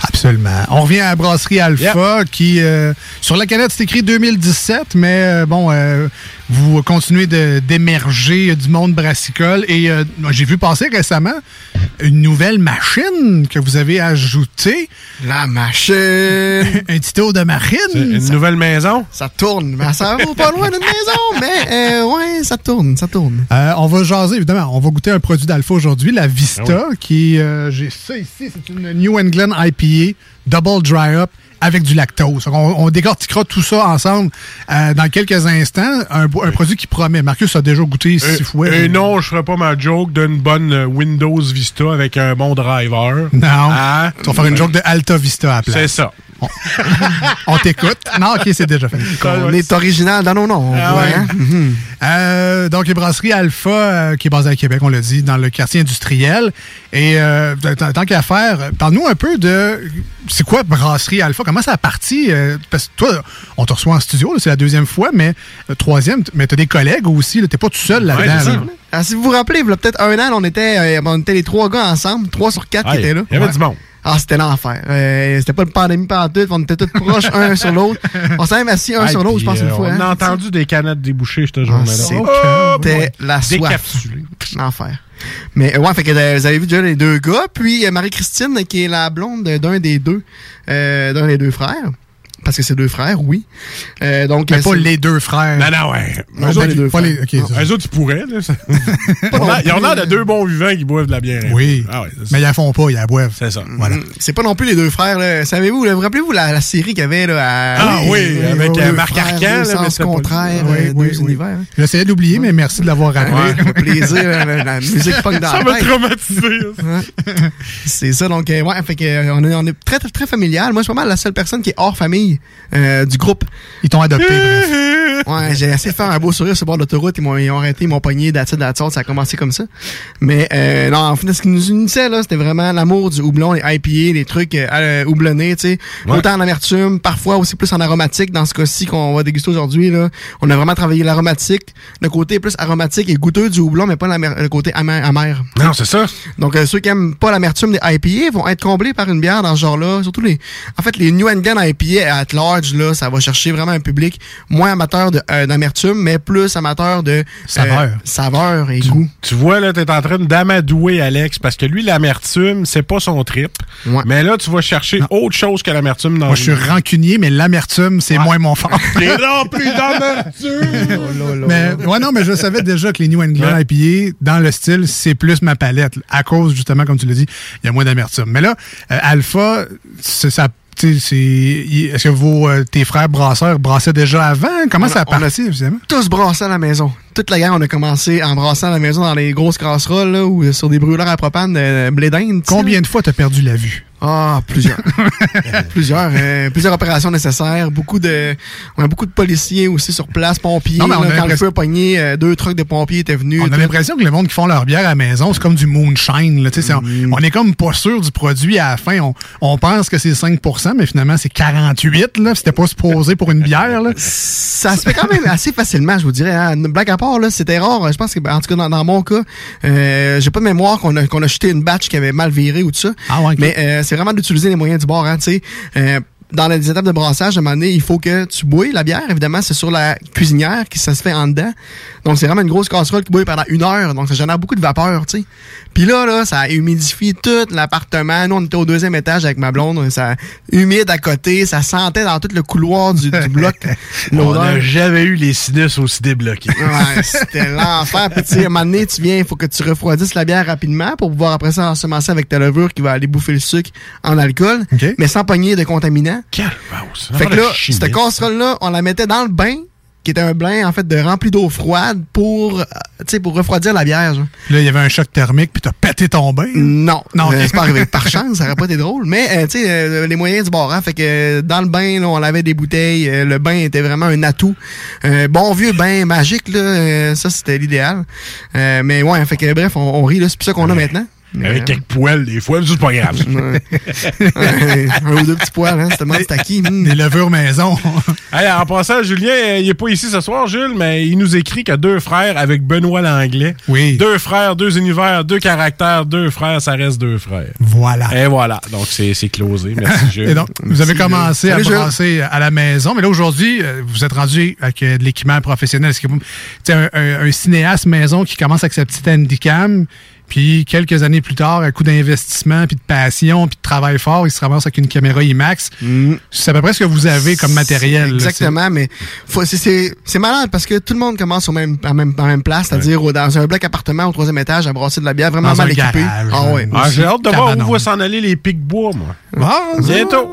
Absolument. On revient à la brasserie Alpha qui, euh, sur la canette, c'est écrit 2017, mais euh, bon, euh, vous continuez de- d'émerger du monde brassicole. Et euh, j'ai vu passer récemment une nouvelle machine que vous avez ajoutée. La machine! Un petit tour de marine. Une Ça- nouvelle maison? Ça tourne, mais ça va pas loin d'une maison, mais euh, ouais, ça tourne, ça tourne. Euh, on va jaser, évidemment. On va goûter un produit d'Alpha aujourd'hui, la Vista, qui, euh, j'ai ça ici, c'est une New England IPA, Double Dry Up, avec du lactose. On, on décortiquera tout ça ensemble euh, dans quelques instants. Un, produit qui promet. Marcus a déjà goûté six fois. Et non, je ferai pas ma joke d'une bonne euh, Windows Vista avec un bon driver. Non. Hein? Tu vas faire une joke de Alta Vista à. C'est ça. On t'écoute. Non, OK, c'est déjà fait. On est original dans nos noms. Ah ouais, hein? Mhm. Euh, donc, les brasseries Alpha, euh, qui est basée à Québec, on l'a dit, dans le quartier industriel. Et euh, tant qu'à faire, euh, parle-nous un peu de. C'est quoi Brasserie Alpha? Comment ça a parti? Euh, parce que toi, on te reçoit en studio, c'est la deuxième fois, mais euh, troisième, mais tu as des collègues aussi, tu pas tout seul là-dedans. là. Ah, si vous vous rappelez, il y a peut-être un an, on était, euh, on était les trois gars ensemble, trois sur quatre Ah, qui étaient là. il y avait du monde. Ah, c'était l'enfer. Euh, c'était pas une pandémie par tout, on était tous proches un sur l'autre. On s'est même assis un Hey, sur l'autre, je pense, une euh, fois. On hein. a entendu des canettes débouchées cette Ah, journée-là. C'était Oh, la boy. soif. L'enfer. Mais euh, ouais, fait que euh, vous avez vu déjà les deux gars, puis euh, Marie-Christine, qui est la blonde d'un des deux, d'un des deux frères. Parce que c'est deux frères, oui. Euh, donc, Mais pas les deux frères. Non, non, ouais. Non, Eux pas autres, les deux pas frères. les- Non. Eux autres, ils pourraient. Là, ça. A- Ils ont l'air de deux bons vivants qui boivent de la bière. Oui. Ah ouais. Mais ils la font pas, ils la boivent. C'est ça. Voilà. Mm, C'est pas non plus les deux frères. Là. Savez-vous, là, vous rappelez-vous la, la série qu'il y avait là, à... Ah oui, avec, euh, Marc Arcan, là, sens pas- contraires, Oui, euh, oui, deux oui. univers. hein. J'essayais d'oublier, mais merci de l'avoir rappelé. Ouais, ça fait plaisir, la, musique punk dans Ça m'a traumatisé. C'est ça, donc, ouais, fait on, est, très, très familial. Moi, je suis pas mal la seule personne qui est hors famille euh, du groupe. Ils t'ont adopté, bref. Ouais, j'ai essayé de faire un beau sourire sur le bord de l'autoroute. Ils m'ont ils ont arrêté, ils m'ont pogné, all. Ça a commencé comme ça. Mais euh, non, en fait, ce qui nous unissait, là, c'était vraiment l'amour du houblon, les IPA, les trucs euh, euh, houblonnés, tu sais. Ouais. Autant en amertume, parfois aussi plus en aromatique. Dans ce cas-ci qu'on va déguster aujourd'hui, là, on a vraiment travaillé l'aromatique. Le côté plus aromatique et goûteux du houblon, mais pas le côté amer. amer. Non, c'est ça. Donc, ceux qui aiment pas l'amertume des IPA vont être comblés par une bière dans ce genre-là. Surtout les, en fait, les New England IPA at large, là, ça va chercher vraiment un public moins amateur euh, d'amertume, mais plus amateur de euh, Saveur. saveur et goût. Tu vois, là, t'es en train d'amadouer Alex parce que lui, l'amertume, c'est pas son trip. Mais là, tu vas chercher autre chose que l'amertume dans Moi, je suis rancunier, mais l'amertume, c'est moins mon fort. T'es rempli d'amertume! mais, ouais, non, mais je savais déjà que les New England IPA, dans le style, c'est plus ma palette. À cause, justement, comme tu l'as dit, il y a moins d'amertume. Mais là, euh, Alpha, ça. Est-ce que vos, euh, tes frères brasseurs brassaient déjà avant? Comment On ça a parti, évidemment? tous brassé à la maison. Toute la gang, on a commencé en brassant la maison dans les grosses casseroles là, ou sur des brûleurs à propane de blé d'Inde. tu sais. Combien de fois t'as perdu la vue? Ah, plusieurs. plusieurs. euh, plusieurs opérations nécessaires. Beaucoup de, on a beaucoup de policiers aussi sur place, pompiers. Non, mais on là, a quand le feu a pogné, euh, deux trucks de pompiers étaient venus. On a l'impression que le monde qui font leur bière à la maison, c'est comme du moonshine. Là, c'est- on, on est comme pas sûr du produit à la fin. On, on pense que c'est 5% mais finalement c'est 48 là. C'était pas supposé pour une bière. Là. Ça se fait quand même assez facilement, je vous dirais. Hein. Là, c'était rare. Je pense que, ben, en tout cas, dans, dans mon cas, euh, j'ai pas de mémoire qu'on a, qu'on a jeté une batch qui avait mal viré ou tout ça. Ah ouais, ok. Mais euh, c'est vraiment d'utiliser les moyens du bord, hein, tu sais. Dans les étapes de brassage, à un moment donné, il faut que tu bouilles la bière. Évidemment, c'est sur la cuisinière que ça se fait en dedans. Donc, c'est vraiment une grosse casserole qui bouille pendant une heure. Donc, ça génère beaucoup de vapeur, tu sais. Puis là, là, ça humidifie tout l'appartement. Nous, on était au deuxième étage avec ma blonde. Ça humide à côté. Ça sentait dans tout le couloir du, du bloc. On n'a jamais eu les sinus aussi débloqués. Ouais, c'était l'enfer. Puis, tu sais, à un moment donné, tu viens, il faut que tu refroidisses la bière rapidement pour pouvoir après ça ensemencer avec ta levure qui va aller bouffer le sucre en alcool, mais sans pogner de contaminants. Fait que là, cette casserole-là, on la mettait dans le bain, qui était un bain, en fait, de rempli d'eau froide pour, euh, pour refroidir la bière. genre. Là, il y avait un choc thermique, puis t'as pété ton bain? Non, Non, Euh, c'est pas arrivé. Par chance, ça aurait pas été drôle. Mais, euh, tu sais, euh, les moyens du bord, hein, fait que dans le bain, là, on avait des bouteilles. le bain était vraiment un atout. Bon vieux bain magique, là, ça, c'était l'idéal. Mais ouais, fait que bref, on, on rit, là, c'est plus ça qu'on a maintenant. Avec quelques poils, des fois, mais c'est pas grave. Ouais, un ou deux petits poils, hein, c'était c'était qui? Hmm. Des levures maison. Hey, en passant, Julien, euh, il est pas ici ce soir, Jules, mais il nous écrit qu'il y a deux frères avec Benoît Langlais. Oui. Deux frères, deux univers, deux caractères, deux frères, ça reste deux frères. Voilà. Et voilà. Donc, c'est c'est closé. Merci, Jules. Et donc, vous avez commencé à Salut, Jules. à la maison, mais là, aujourd'hui, euh, vous êtes rendu avec euh, de l'équipement professionnel. Est-ce que vous- tu sais, un, un- un cinéaste maison qui commence avec sa petite handicam, puis quelques années plus tard, à coup d'investissement, puis de passion, puis de travail fort, il se ramasse avec une caméra IMAX. C'est à peu près ce que vous avez comme matériel. là, Exactement, mais c'est- malade parce que tout le monde commence au même, en, même, en même place, c'est-à-dire dans un bloc appartement au troisième étage à brasser de la bière vraiment Dans mal un équipé. Ah ouais. Ah, j'ai hâte de voir où vont s'en aller les pics bois, moi. Ah, Bientôt.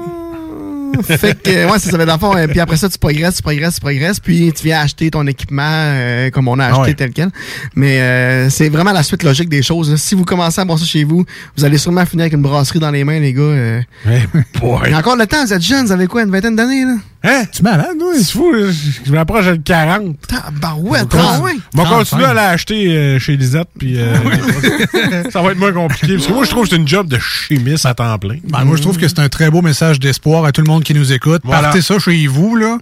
Fait que, euh, ouais, ça, ça fait dans fond. euh, puis après ça, tu progresses, tu progresses, tu progresses. Puis tu viens acheter ton équipement euh, comme on a acheté Ah ouais. tel quel. Mais euh, c'est vraiment la suite logique des choses. Si vous commencez à brasser chez vous, vous allez sûrement finir avec une brasserie dans les mains, les gars. euh. Il y a encore le temps, vous êtes jeunes, vous avez quoi, une vingtaine d'années, là? Hein? Tu malade, oui? C'est fou, là. je m'approche de 40. Tabarouette, On ah ouais. va continuer 35. à l'acheter euh, chez Lisette, puis euh, ça va être moins compliqué. Parce que moi, je trouve que c'est une job de chimiste à temps plein. Ben, moi, je trouve que c'est un très beau message d'espoir à tout le monde qui nous écoute. Partez ça chez vous, là.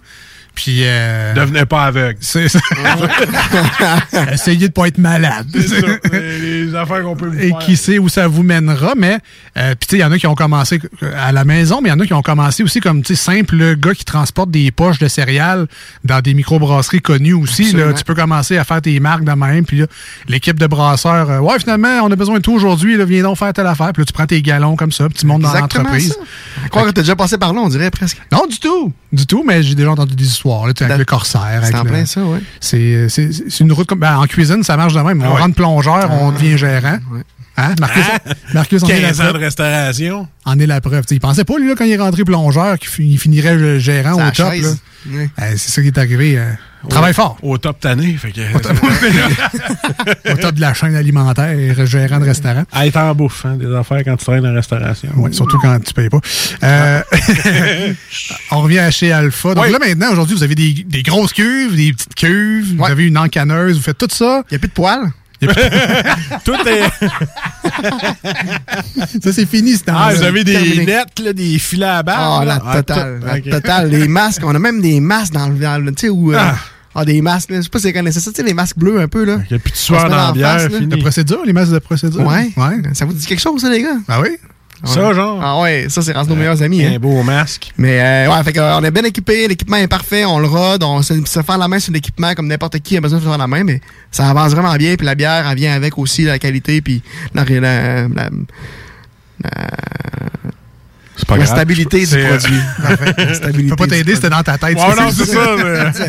Puis. Euh, Devenez pas aveugle. C'est ça. Essayez de pas être malade. C'est ça. Les, les affaires qu'on peut vous Et faire. qui sait où ça vous mènera, mais euh, puis tu sais, il y en a qui ont commencé à la maison, mais il y en a qui ont commencé aussi comme tu sais simple gars qui transporte des poches de céréales dans des microbrasseries connues aussi. Là, tu peux commencer à faire tes marques de même, puis là, l'équipe de brasseurs, euh, ouais finalement on a besoin de tout aujourd'hui, là, viens donc faire telle affaire, puis là tu prends tes galons comme ça, puis tu montes dans l'entreprise. À croire que t'as déjà passé par là, on dirait presque. Non, du tout. Du tout, mais j'ai déjà entendu des histoires, tu avec le corsaire. avec C'est en le- plein ça, ouais. C'est c'est- c'est une route comme. ben, en cuisine, ça marche de même. On Ah ouais. rentre plongeur, on devient gérant. Hein? Marcus, Hein? Marcus en est la 15 ans de restauration. En est la preuve. T'sais, il pensait pas, lui, là, quand il est rentré plongeur, qu'il fi- il finirait gérant au top. là. Euh, c'est ça qui est arrivé. euh, on travaille fort. Au top tanné. Fait que, Au top de la chaîne alimentaire, gérant de restaurant. à être en bouffe, hein, des affaires quand tu traînes en restauration. Ouais, surtout quand tu payes pas. Euh, on revient à chez Alpha. Donc Oui. là, maintenant, aujourd'hui, vous avez des, des grosses cuves, des petites cuves, vous avez une encanneuse, vous faites tout ça. Il n'y a plus de poils. Tout est. Ça, c'est fini, ce Ah, vous avez des terminé. nets, là, des filets à balles. Ah, la là. Ah, totale. La. Les masques. On a même des masques dans le. Tu sais, où. euh, Ah. des masques. là. Je sais pas si vous connaissez ça. Tu sais, les masques bleus un peu, là. Il n'y a plus de sueur dans la bière. De procédure, les masses de procédure. Ouais. Ouais. Ça vous dit quelque chose, ça, les gars? Ah oui? Ça, genre. Ah ouais, ça, c'est rendu nos meilleurs amis. Un hein. beau masque. Mais euh, ouais, fait que, euh, on est bien équipé, l'équipement est parfait, on le rode, on se, se faire la main sur l'équipement comme n'importe qui a besoin de se faire la main, mais ça avance vraiment bien, puis la bière, elle vient avec aussi la qualité, puis la, la, la, la- C'est pas la grave. stabilité du C'est, euh, produit. Parfait. La stabilité peux pas t'aider, c'était dans ta tête. Ouais, non, c'est ça.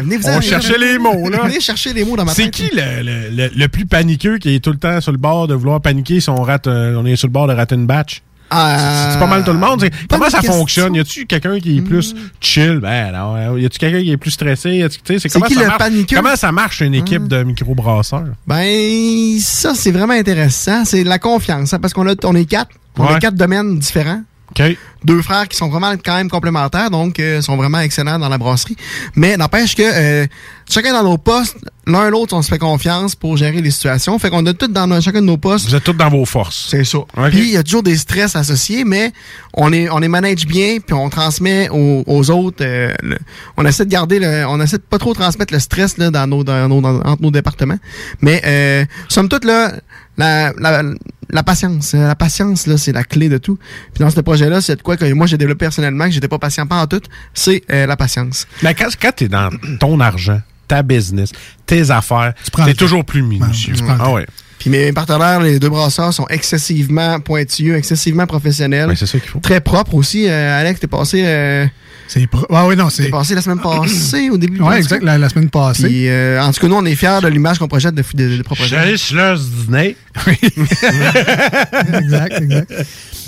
mais- On cherchait les mots, là. Venez chercher les mots dans ma C'est tête. qui le, le, le, plus paniqueux qui est tout le temps sur le bord de vouloir paniquer si on rate, euh, on est sur le bord de rater une batch? Ah, C'est pas mal tout le monde. C'est- Comment ça question. fonctionne? Y a-tu quelqu'un qui est plus chill? Ben non. Y a-tu quelqu'un qui est plus stressé? C'est C'est comment qui ça le marche? Comment ça marche une équipe de microbrasseurs? Ben, ça, c'est vraiment intéressant. C'est la confiance, hein, parce qu'on a, on est quatre. On Ouais. a quatre domaines différents. OK. Deux frères qui sont vraiment quand même complémentaires, donc euh, sont vraiment excellents dans la brasserie. Mais n'empêche que euh, chacun dans nos postes, l'un l'autre, on se fait confiance pour gérer les situations. Fait qu'on a tous dans nos- chacun de nos postes. Vous êtes tous dans vos forces. C'est ça. OK. Puis il y a toujours des stress associés, mais on est on les manage bien, puis on transmet aux, aux autres. euh, le- on essaie de garder le, on essaie de pas trop transmettre le stress là dans nos, dans nos dans- entre nos départements. Mais euh, somme toute là, la, la, la patience, euh, la patience là, c'est la clé de tout. Puis dans ce projet-là, c'est de quoi que moi j'ai développé personnellement, que j'étais pas patient pas en tout, c'est euh, la patience. Mais quand, quand t'es dans ton argent, ta business, tes affaires, le temps. toujours plus minutieux. tu le ah ouais. Puis mes partenaires, les deux brasseurs, sont excessivement pointilleux, excessivement professionnels. Ouais, c'est ça qu'il faut. Très propres aussi. Euh, Alex, t'es passé. euh, C'est pro- ah oui, non, c'est. T'es passé la semaine passée, au début. Ouais, exact, la, la semaine passée. Puis, euh, en tout cas, nous, on est fiers de l'image qu'on projette de, de, de propre J'allais sur l'heure du dîner. exact, exact.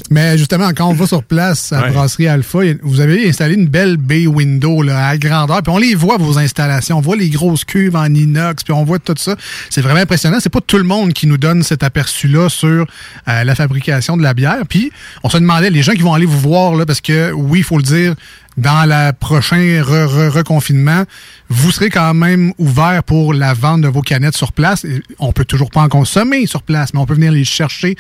Mais justement, quand on va sur place à Ouais. Brasserie Alpha, vous avez installé une belle bay window là, à grandeur. Puis on les voit, vos installations. On voit les grosses cuves en inox, puis on voit tout ça. C'est vraiment impressionnant. C'est pas tout le monde qui nous donne cet aperçu-là sur euh, la fabrication de la bière. Puis on se demandait, les gens qui vont aller vous voir, là, parce que oui, il faut le dire, dans le prochain re- re- reconfinement, vous serez quand même ouvert pour la vente de vos canettes sur place. On peut toujours pas en consommer sur place, mais on peut venir les chercher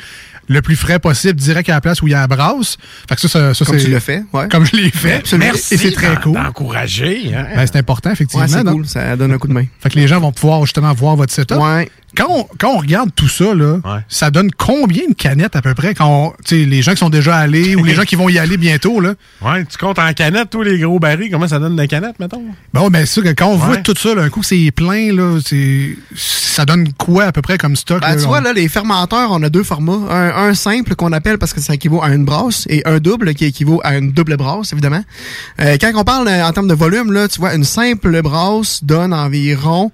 le plus frais possible, direct à la place où il y a la brasse. Fait que ça, ça, ça, Comme tu l'as fait, ouais. Comme je l'ai fait. Absolument. Et c'est très cool. d'encourager. Hein? Ben, c'est important, effectivement. Ouais, c'est cool. Ça donne un coup de main. Fait que les gens vont pouvoir justement voir votre setup. Ouais. Quand on, quand on regarde tout ça, là, Ouais. ça donne combien de canettes à peu près quand on- les gens qui sont déjà allés ou les gens qui vont y aller bientôt, là? Ouais, tu comptes en canette, tous les gros barils, comment ça donne de canettes, mettons? Bon, ben, c'est sûr que quand on voit tout ça, là, un coup c'est plein, là, c'est, ça donne quoi à peu près comme stock? Ben, là, tu on- vois, là, les fermenteurs, on a deux formats. Un, un simple qu'on appelle parce que ça équivaut à une brasse et un double qui équivaut à une double brasse, évidemment. Euh, quand on parle euh, en termes de volume, là, tu vois, une simple brasse donne environ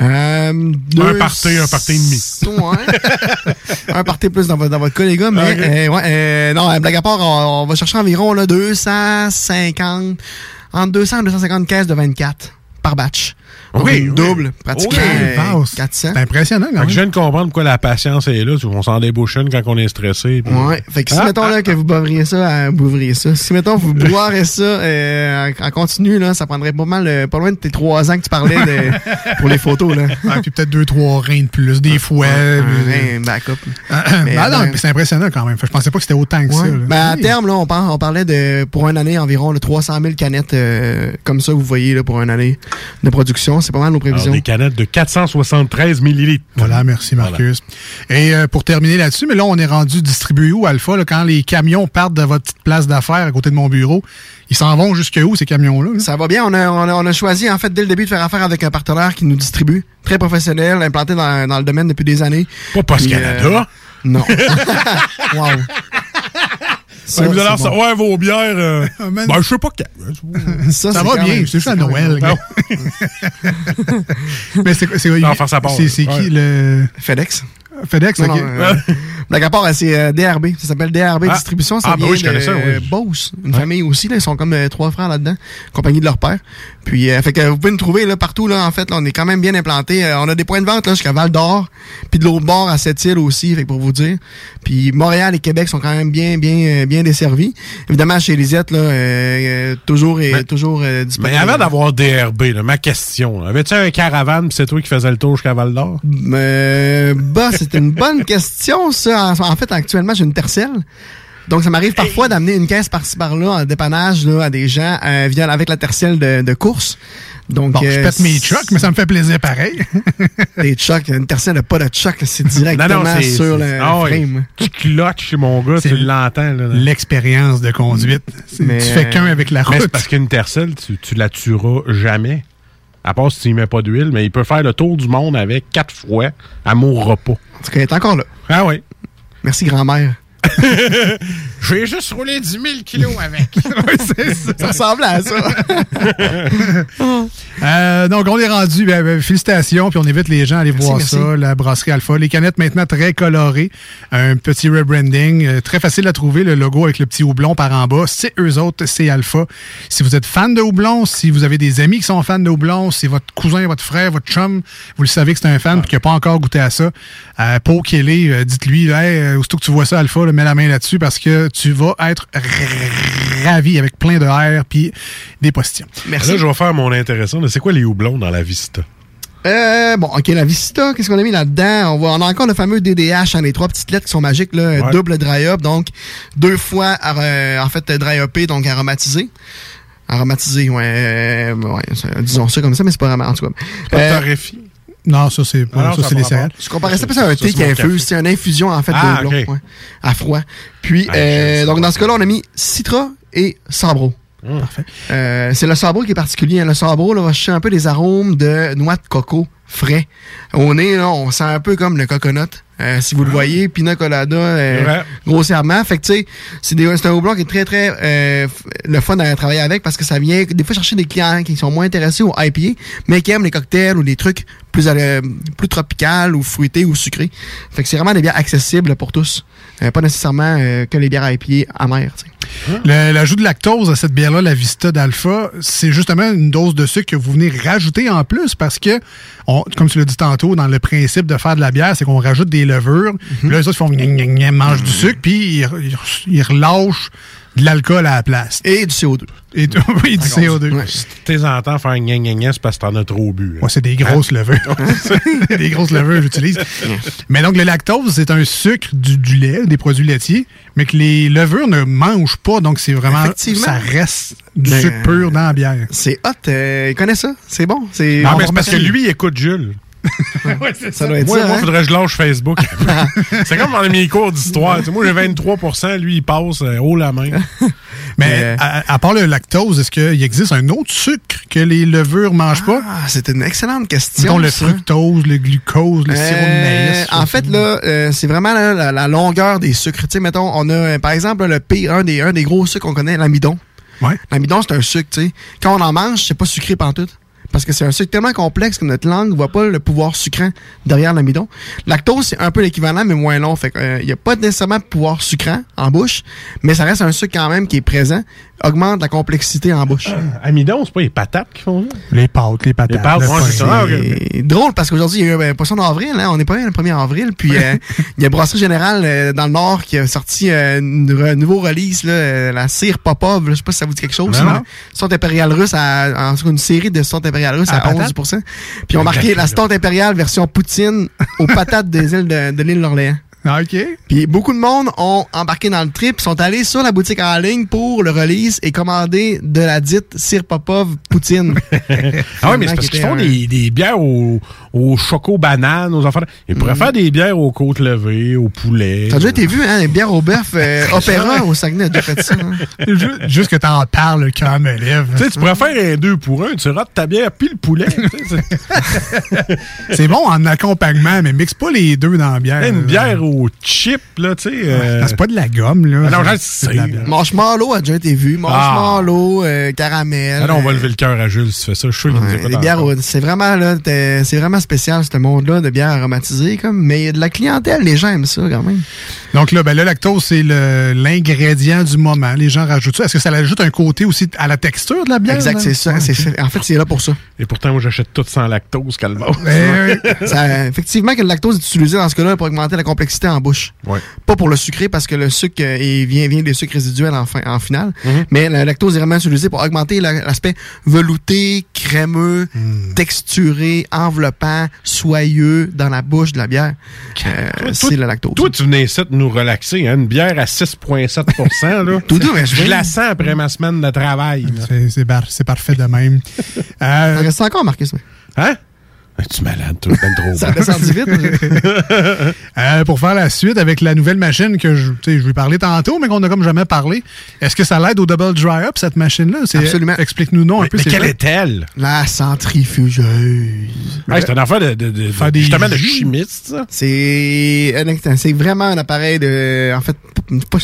Euh, Un party, un party et demi. Ouais. un party plus dans votre, dans votre cas, les gars. Mais, euh, ouais, euh, non, blague à part, on, on va chercher environ là, 250, entre 200 et 250 caisses de 24 par batch. Donc, Oui, une oui. double, pratiquement. Oui. euh, 400. C'est impressionnant, Fait que je viens de comprendre pourquoi la patience est là. On s'en débouchonne quand on est stressé. puis- Ouais, fait que si Ah, mettons ah, là que vous boivriez ça, euh, vous boivriez ça. Si mettons vous boirez ça euh, en, en continu là, ça prendrait pas mal, euh, pas loin de tes trois ans que tu parlais de, pour les photos là. Puis peut-être deux, trois reins de plus, des fois. Un backup. Mais, ah non, ben- c'est impressionnant quand même. Fait Je pensais pas que c'était autant que ça. Là. Ben, à Oui. terme, là, on, on parlait de, pour une année, environ là, 300 000 canettes euh, comme ça, vous voyez, là, pour une année de production. C'est pas mal nos Alors, prévisions. des canettes de 473 millilitres. Voilà, merci Marcus. Et euh, pour terminer là-dessus, mais là, on est rendu distribué où, Alpha, là, quand les camions partent de votre petite place d'affaires à côté de mon bureau, ils s'en vont jusque où, ces camions-là? Ça va bien. On a, on, a, on a choisi, en fait, dès le début, de faire affaire avec un partenaire qui nous distribue. Très professionnel, implanté dans, dans le domaine depuis des années. Pas Post Puis, Canada. euh, non. wow. Si vous allez recevoir vos bières, euh, ben, je sais pas quand. Ça, Ça va bien, c'est juste à Noël. gars. mais c'est ça Ouais. qui le. FedEx. FedEx, Non, ok. euh, Blague à part, euh, c'est euh, DRB. Ça s'appelle DRB Ah. Distribution. Ça Ah, ben vient oui, je connais de ça, oui. euh, Beauce, une famille aussi. Là, ils sont comme euh, trois frères là-dedans, compagnie de leur père. Puis, euh, fait que vous pouvez nous trouver là, partout. Là, en fait, là, on est quand même bien implanté. On a des points de vente là, jusqu'à Val d'Or, puis de l'autre bord à Sept-Îles aussi, fait que pour vous dire. Puis Montréal et Québec sont quand même bien, bien, bien desservis. Évidemment, chez Lisette, là, toujours et Mais- toujours euh, disponible. Mais avant d'avoir DRB, là, ma question, avais-tu un caravane pis c'est toi qui faisais le tour jusqu'à Val d'Or? Bah, c'est une bonne question, ça. En, en fait, actuellement, j'ai une tercelle. Donc, ça m'arrive parfois d'amener une caisse par-ci par-là en dépannage là, à des gens euh, via, avec la tercelle de, de course. Donc, Bon, je euh, pète mes chocs, mais ça me fait plaisir pareil. Des chocs, une tercelle n'a pas de choc, c'est directement c'est- sur c'est- le ouais. frame. Tu mon gars, C'est tu l'entends. L'expérience de conduite. C'est- Mais, tu fais qu'un avec la Mais c'est route. parce qu'une tercelle, tu, tu la tueras jamais. À part si tu n'y mets pas d'huile, mais il peut faire le tour du monde avec quatre fois. Elle mourra pas. En tout cas, elle est encore là. Ah oui. Merci, grand-mère. J'ai juste roulé 10 000 kilos avec. Ça ressemble à ça. Euh, donc, on est rendu. ben, ben, félicitations, puis on invite les gens à aller Merci, voir merci. ça, la brasserie Alpha. Les canettes maintenant très colorées. Un petit rebranding. euh, très facile à trouver, le logo avec le petit houblon par en bas. C'est eux autres, c'est Alpha. Si vous êtes fan de houblon, si vous avez des amis qui sont fans de houblon, si votre cousin, votre frère, votre chum, vous le savez que c'est un fan et qu'il n'a pas encore goûté à ça, euh, pour qu'il est, euh, dites-lui, là, hey, aussitôt que tu vois ça, Alpha, là, mets la main là-dessus parce que tu vas être ravi avec plein de air puis des postillons. Merci. Là, je vais faire mon intéressant. C'est quoi les houblons dans la Vista? Euh, bon, ok, la Vista, qu'est-ce qu'on a mis là-dedans? On, voit, on a encore le fameux DDH, hein, les trois petites lettres qui sont magiques, là, Ouais. double dry up, donc deux fois, euh, en fait, dry upé, donc aromatisé. Aromatisé, ouais, euh, ouais, disons ça comme ça, mais c'est pas vraiment, en tout cas. Euh. Non, ça, c'est Ah non, ça, ça c'est les céréales. Je comparais ça plus à un thé qui café. C'est une infusion, en fait, Ah, de ok. ouais, à froid. Puis, Ah, euh, donc, dans ce cas-là, on a mis Citra et Sabro. Parfait. Euh, c'est le sabro qui est particulier. hein. Le sabro là, va chercher un peu des arômes de noix de coco frais. Au nez, là, on sent un peu comme le coconut. Euh, si vous le voyez, pina colada, euh, grossièrement. Fait que, tu sais, c'est un houblon qui est très, très euh, le fun à travailler avec parce que ça vient des fois chercher des clients qui sont moins intéressés au IPA, mais qui aiment les cocktails ou les trucs plus, plus tropicales ou fruités ou sucrés. Fait que c'est vraiment des bières accessibles pour tous. Pas nécessairement que les bières IPA amères, tu sais. Le- L'ajout de lactose à cette bière-là, la Vista d'Alpha, c'est justement une dose de sucre que vous venez rajouter en plus parce que, on- comme tu l'as dit tantôt, dans le principe de faire de la bière, c'est qu'on rajoute des levures. Puis là, les autres, ils font gna, gna, gna, mangent du sucre, puis ils, ils- ils relâchent de l'alcool à la place. Et du CO2. Et, oui, du CO2. Ouais. Si t'es entends faire gna gna gna, c'est parce que t'en as trop bu. hein. c'est des grosses levures. des grosses levures, j'utilise. Mais donc, le lactose, c'est un sucre du, du lait, des produits laitiers, mais que les levures ne mangent pas. Donc, c'est vraiment. Ça reste du Ben, sucre pur dans la bière. C'est hot. euh, il connaît ça? C'est bon? C'est Non, on mais c'est parce que lui, il écoute Jules. Ça doit être moi, ça. moi, hein? faudrait que je lâche Facebook. c'est comme dans mes cours d'histoire. Tu sais, moi, j'ai 23% lui, il passe euh, haut la main. Mais Euh, à, à part le lactose, est-ce qu'il existe un autre sucre que les levures mangent pas? Ah, c'est une excellente question. Mettons le ça. fructose, le glucose, le sirop de Euh, maïs. en fait, là, euh, c'est vraiment là, la, la longueur des sucres. Tu sais, mettons, on a, par exemple, le pire, un des, un des gros sucres qu'on connaît, l'amidon. Ouais. L'amidon, c'est un sucre, tu sais. Quand on en mange, c'est pas sucré pantoute. Parce que c'est un sucre tellement complexe que notre langue ne voit pas le pouvoir sucrant derrière l'amidon. Lactose, c'est un peu l'équivalent, mais moins long. Fait il n'y a pas nécessairement de pouvoir sucrant en bouche, mais ça reste un sucre quand même qui est présent, augmente la complexité en bouche. Amidon, c'est pas les patates qui font ça? Les pâtes, les patates. Les pâtes, c'est ça. Drôle parce qu'aujourd'hui, il y a eu un poisson d'avril, hein, on n'est pas le 1er avril, puis euh, il y a Brasserie Générale euh, dans le Nord qui a sorti euh, une re- nouveau release, là, euh, la cire Popov, là, je sais pas si ça vous dit quelque chose. Non. Sonde impériale russe, à, en tout cas, une série de sondes impériales russes À à, patate? 11 Puis ont marqué la sonde impériale version Poutine aux patates des îles de, de l'île d'Orléans. Ah, OK. Puis beaucoup de monde ont embarqué dans le trip, sont allés sur la boutique en ligne pour le release et commander de la dite cire Popov Poutine. Ah oui, mais c'est parce qu'ils font des, des bières au, au choco banane, aux enfants. Ils pourraient faire des bières aux côtes levées, au poulet. T'as déjà été vu, hein, les bières au bœuf euh, opéra au Saguenay, déjà fait ça. hein? Ju- Juste que t'en parles, le cœur me lève. Tu sais, tu pourrais faire un deux pour un, tu rates ta bière puis le poulet. c'est- bon en accompagnement, mais mixe pas les deux dans la bière. une bière au chip, là, tu sais. euh, Ah, C'est pas de la gomme, là. Ah non, je sais. de. Marshmallow a déjà été vu. Marshmallow, euh, caramel. Ah non, on va euh, lever le cœur à Jules si tu fais ça. Je suis Ouais, les bières, c'est vraiment là, c'est vraiment spécial ce monde-là de bières aromatisées comme, mais il y a de la clientèle, les gens aiment ça quand même. Donc là, ben, le lactose, c'est le- l'ingrédient du moment. Les gens rajoutent ça. Est-ce que ça ajoute un côté aussi à la texture de la bière? Exact, c'est ça. c'est fait- en fait, c'est là pour ça. Et pourtant, moi, j'achète tout sans lactose, calme Eh Ça- effectivement, que le lactose est utilisé dans ce cas-là pour augmenter la complexité en bouche. Ouais. Pas pour le sucré, parce que le sucre euh, il vient, vient des sucres résiduels en, fin- en finale. Mhm. Mais le lactose est vraiment utilisé pour augmenter la- l'aspect velouté, crémeux, Hmm. texturé, enveloppant, soyeux dans la bouche de la bière. Euh, Toi, c'est le lactose. Toi, tu venais ici de nous relaxer. Hein? Une bière à 6,7 là. Tout doux, mais je la sens après ma semaine de travail. C'est- C'est par- c'est parfait de même. Euh, Ça reste encore, Marcus. Hein? Es-tu malade, toi? Ben trop Ça bon. descendu vite. Euh, pour faire la suite avec la nouvelle machine que je, je vais parler tantôt, mais qu'on n'a comme jamais parlé, est-ce que ça l'aide au double dry up, cette machine-là? Absolument. Explique-nous non un peu. Mais quelle est-elle? La centrifugeuse. Ouais, c'est une affaire de, de, de- de- Faire des justement de chimiste, ça. C'est un- c'est vraiment un appareil de. En fait, pas-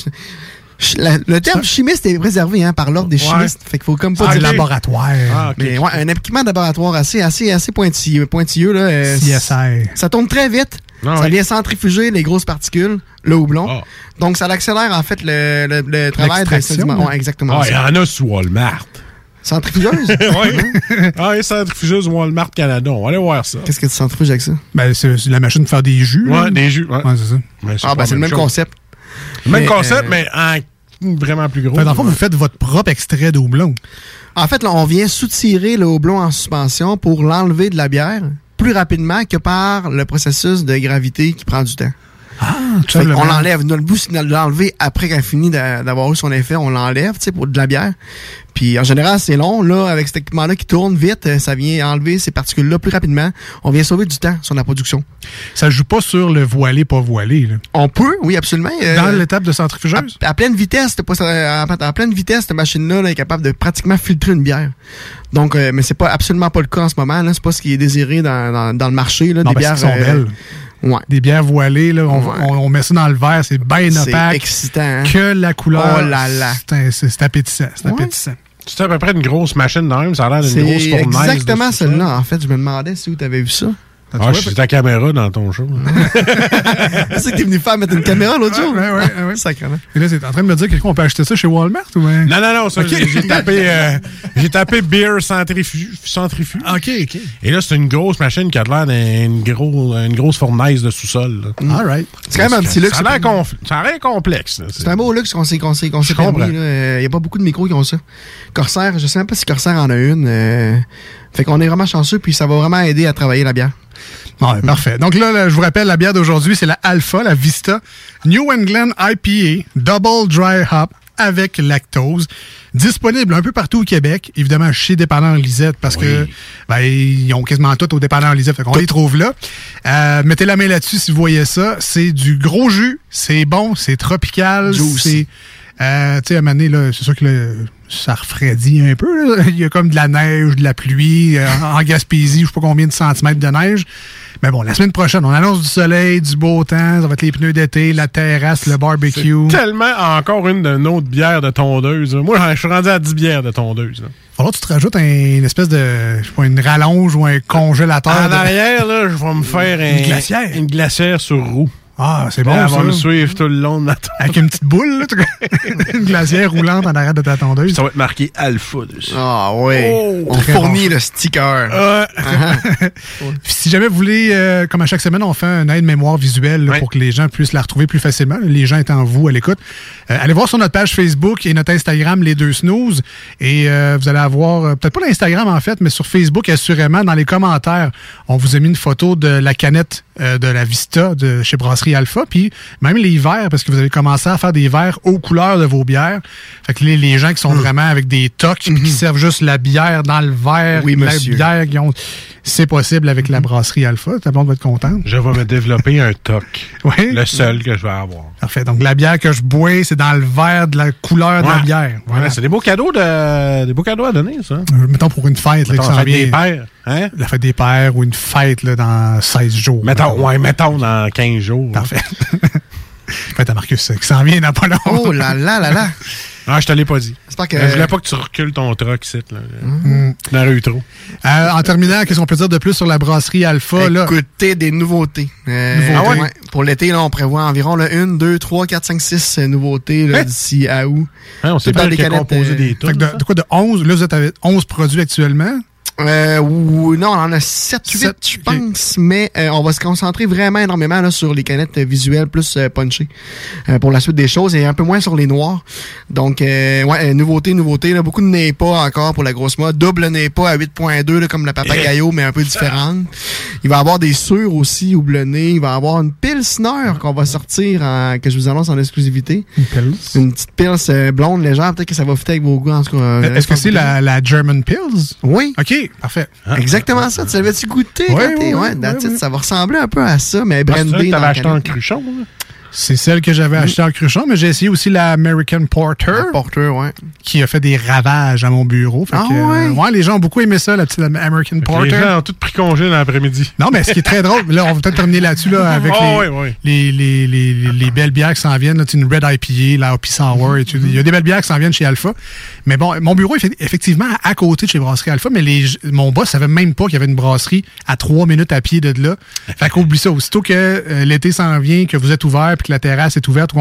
la- le terme chimiste est réservé hein, par l'ordre des Ouais. chimistes. Fait qu'il faut comme pas Ah, dire du laboratoire. Ah. Mais ouais, un équipement de laboratoire assez, assez, assez pointilleux. pointilleux là, euh. Ça tourne très vite. Ah, ça ouais. vient centrifuger les grosses particules, le houblon. Ah. Donc, ça accélère en fait le, le, le travail de sédiment. exactement. Il y en a sous Walmart. Centrifugeuse? oui. Ah, oui, centrifugeuse Walmart Canada. On va aller voir ça. Qu'est-ce que tu centrifuges avec ça? Ben, c'est la machine de faire des jus. Ouais, des jus. Ouais. C'est ça. Ah, ben c'est le même chose. concept. Même Mais, concept, euh, mais en vraiment plus gros. Fait, dans le fond, vous faites votre propre extrait de houblon. En fait, là, on vient soutirer le houblon en suspension pour l'enlever de la bière plus rapidement que par le processus de gravité qui prend du temps. Ah, tout simplement. l'enlève. Nous, le but, c'est de l'enlever après qu'elle finit d'a- d'avoir eu son effet. On l'enlève, tu sais, pour de la bière. Puis, en général, c'est long. Là, avec cet équipement-là qui tourne vite, ça vient enlever ces particules-là plus rapidement. On vient sauver du temps sur la production. Ça joue pas sur le voilé, pas voilé. là. On peut, oui, absolument. Euh, Dans l'étape de centrifugeuse? à, à pleine vitesse, à, à pleine vitesse, cette machine-là là, est capable de pratiquement filtrer une bière. Donc, euh, mais c'est pas absolument pas le cas en ce moment. Là, c'est pas ce qui est désiré dans, dans, dans le marché. Là, Non, des ben, bières. sont euh, belles. Ouais. Des bières voilées, là, on, Ouais. on, on met ça dans le verre, c'est bien C'est opaque. excitant. hein? Que la couleur. Oh là là. C'est un- C'est c'est appétissant. C'est Ouais. appétissant. C'est à peu près une grosse machine même. Ça a l'air d'une C'est grosse fournaise. exactement celle-là. En fait, je me demandais si où t'avais vu ça. Ah, je suis ta caméra dans ton show. c'est que t'es venu faire mettre une caméra l'autre jour. Ouais, ouais, ouais. Sacrément. Et là, c'est en train de me dire qu'on peut acheter ça chez Walmart ou bien? Non, non, non, ça, Ok. j'ai- tapé, euh, j'ai tapé beer centrifuge. centrifuge. OK, OK. Et là, c'est une grosse machine qui a l'air d'une gros, une grosse fournaise de sous-sol. là. All right. C'est quand même un petit luxe. Ça a l'air conf- ça a l'air complexe. là. C'est un beau luxe qu'on s'est qu'on s'est qu'on s'est. Il n'y a pas beaucoup de micros qui ont ça. Corsair, je sais même pas si Corsair en a une. euh, fait qu'on est vraiment chanceux, puis ça va vraiment aider à travailler la bière. Ouais, parfait. Donc là, là, je vous rappelle, la bière d'aujourd'hui, c'est la Alpha, la Vista New England IPA Double Dry Hop avec lactose. Disponible un peu partout au Québec, évidemment chez Dépanneur Lisette, parce que ben, ils ont quasiment tout au Dépanneur Lisette, fait qu'on les trouve là. Euh, mettez la main là-dessus si vous voyez ça. C'est du gros jus, c'est bon, c'est tropical, c'est... Euh, tu sais, à un moment donné, là, c'est sûr que le- ça refroidit un peu. là. Il y a comme de la neige, de la pluie. euh, en Gaspésie, je sais pas combien de centimètres de neige. Mais bon, la semaine prochaine, on annonce du soleil, du beau temps. Ça va être les pneus d'été, la terrasse, le barbecue. Tellement encore une de notre bière de tondeuse. Moi, je suis rendu à 10 bières de tondeuse. là. Alors, tu te rajoutes un- une espèce de, je sais pas, une rallonge ou un congélateur. En de- arrière, là, je vais me faire un- Une glacière. une glacière sur roue. Ah, c'est bon, Elle ça. va me suivre tout le long de ma Avec une petite boule, là, une glacière roulante en arrière de ta tondeuse. Ça va être marqué Alpha dessus. Ah oui. Oh, On fournit bon. le sticker. Ouais. si jamais vous voulez, euh, comme à chaque semaine, on fait un aide-mémoire visuelle là, pour que les gens puissent la retrouver plus facilement, les gens étant vous à l'écoute. Euh, allez voir sur notre page Facebook et notre Instagram, les deux snooze, et euh, vous allez avoir, euh, peut-être pas l'Instagram en fait, mais sur Facebook, assurément, dans les commentaires, on vous a mis une photo de la canette euh, de la Vista de chez Brasserie Alpha, puis même les verres, parce que vous avez commencé à faire des verres aux couleurs de vos bières. Fait que les, les gens qui sont vraiment avec des tocs, puis qui servent juste la bière dans le verre, Oui, la monsieur. bière qui ont... C'est possible avec la brasserie Alpha. Ta blonde va être contente. Je vais me développer un toc. Oui. Le seul que je vais avoir. Parfait. Donc, la bière que je bois, c'est dans le verre de la couleur de la bière. Voilà. Ouais, c'est des beaux cadeaux de, des beaux cadeaux à donner, ça. Euh, Mettons pour une fête, là, Mettons, vient. des pères, hein? La fête des pères ou une fête là, dans 16 jours. Mettons, ouais, mettons dans 15 jours. Parfait. fête à Marcus, euh, qui s'en vient dans pas long. Oh là là là là. Ah, je te l'ai pas dit. Que- Je voulais pas que tu recules ton truck ici, là. Mm. Rue trop. Euh, en terminant, qu'est-ce qu'on peut dire de plus sur la brasserie Alpha? Là? Écoutez, des nouveautés. Euh, Nouveautés. Ah ouais? Pour l'été, là, on prévoit environ là, une, deux, trois, quatre, cinq, six euh, nouveautés là, Hein? d'ici à août. Hein, on sait pas dans des canettes, composé euh, des que de, de quoi de 11? Là, vous êtes avec 11 produits actuellement. Euh, ou- non, on en a 7, 8, Sept, je pense, mais euh, on va se concentrer vraiment énormément là, sur les canettes visuelles plus euh, punchées euh, pour la suite des choses et un peu moins sur les noirs. Donc, euh, ouais, euh, nouveauté, nouveauté, là, beaucoup de NEPA encore pour la grosse mode. Double NEPA à 8.2 là, comme la Papagayo, mais un peu différente. Il va y avoir des sûrs aussi houblonnés. Il va y avoir une Pilsner qu'on va sortir, en- que je vous annonce en exclusivité. Une Pils? Une petite Pils blonde légère, peut-être que ça va fitter avec vos goûts en tout cas. Est-ce que c'est la, la German Pills? Oui. OK, parfait. Exactement ça. Tu l'avais-tu goûté quand t'es. ouais. Ça va ressembler un peu à ça, mais Ah, brandé. t'avais la acheté en canette. cruchon, là? C'est celle que Mm. j'avais achetée en cruchon, mais j'ai essayé aussi la American Porter. Porter, ouais. Qui a fait des ravages à mon bureau. Fait Ah que, euh, ouais? les gens ont beaucoup aimé ça, la petite American Les Porter. gens ont tous pris congé dans l'après-midi. Non, mais ce qui est très drôle, là, on va peut-être terminer là-dessus, là, avec Oh, les, oui, oui. Les, les, les, les- les belles bières qui s'en viennent, là, tu sais, une Red IPA, la Hoppy Sour, et tout. il y a des belles bières qui s'en viennent chez Alpha. Mais bon, mon bureau est effectivement à côté de chez Brasserie Alpha, mais les, mon boss savait même pas qu'il y avait une brasserie à trois minutes à pied de là. Fait qu'oublie ça. Aussitôt que euh, l'été s'en vient, que vous êtes ouvert, que la terrasse est ouverte,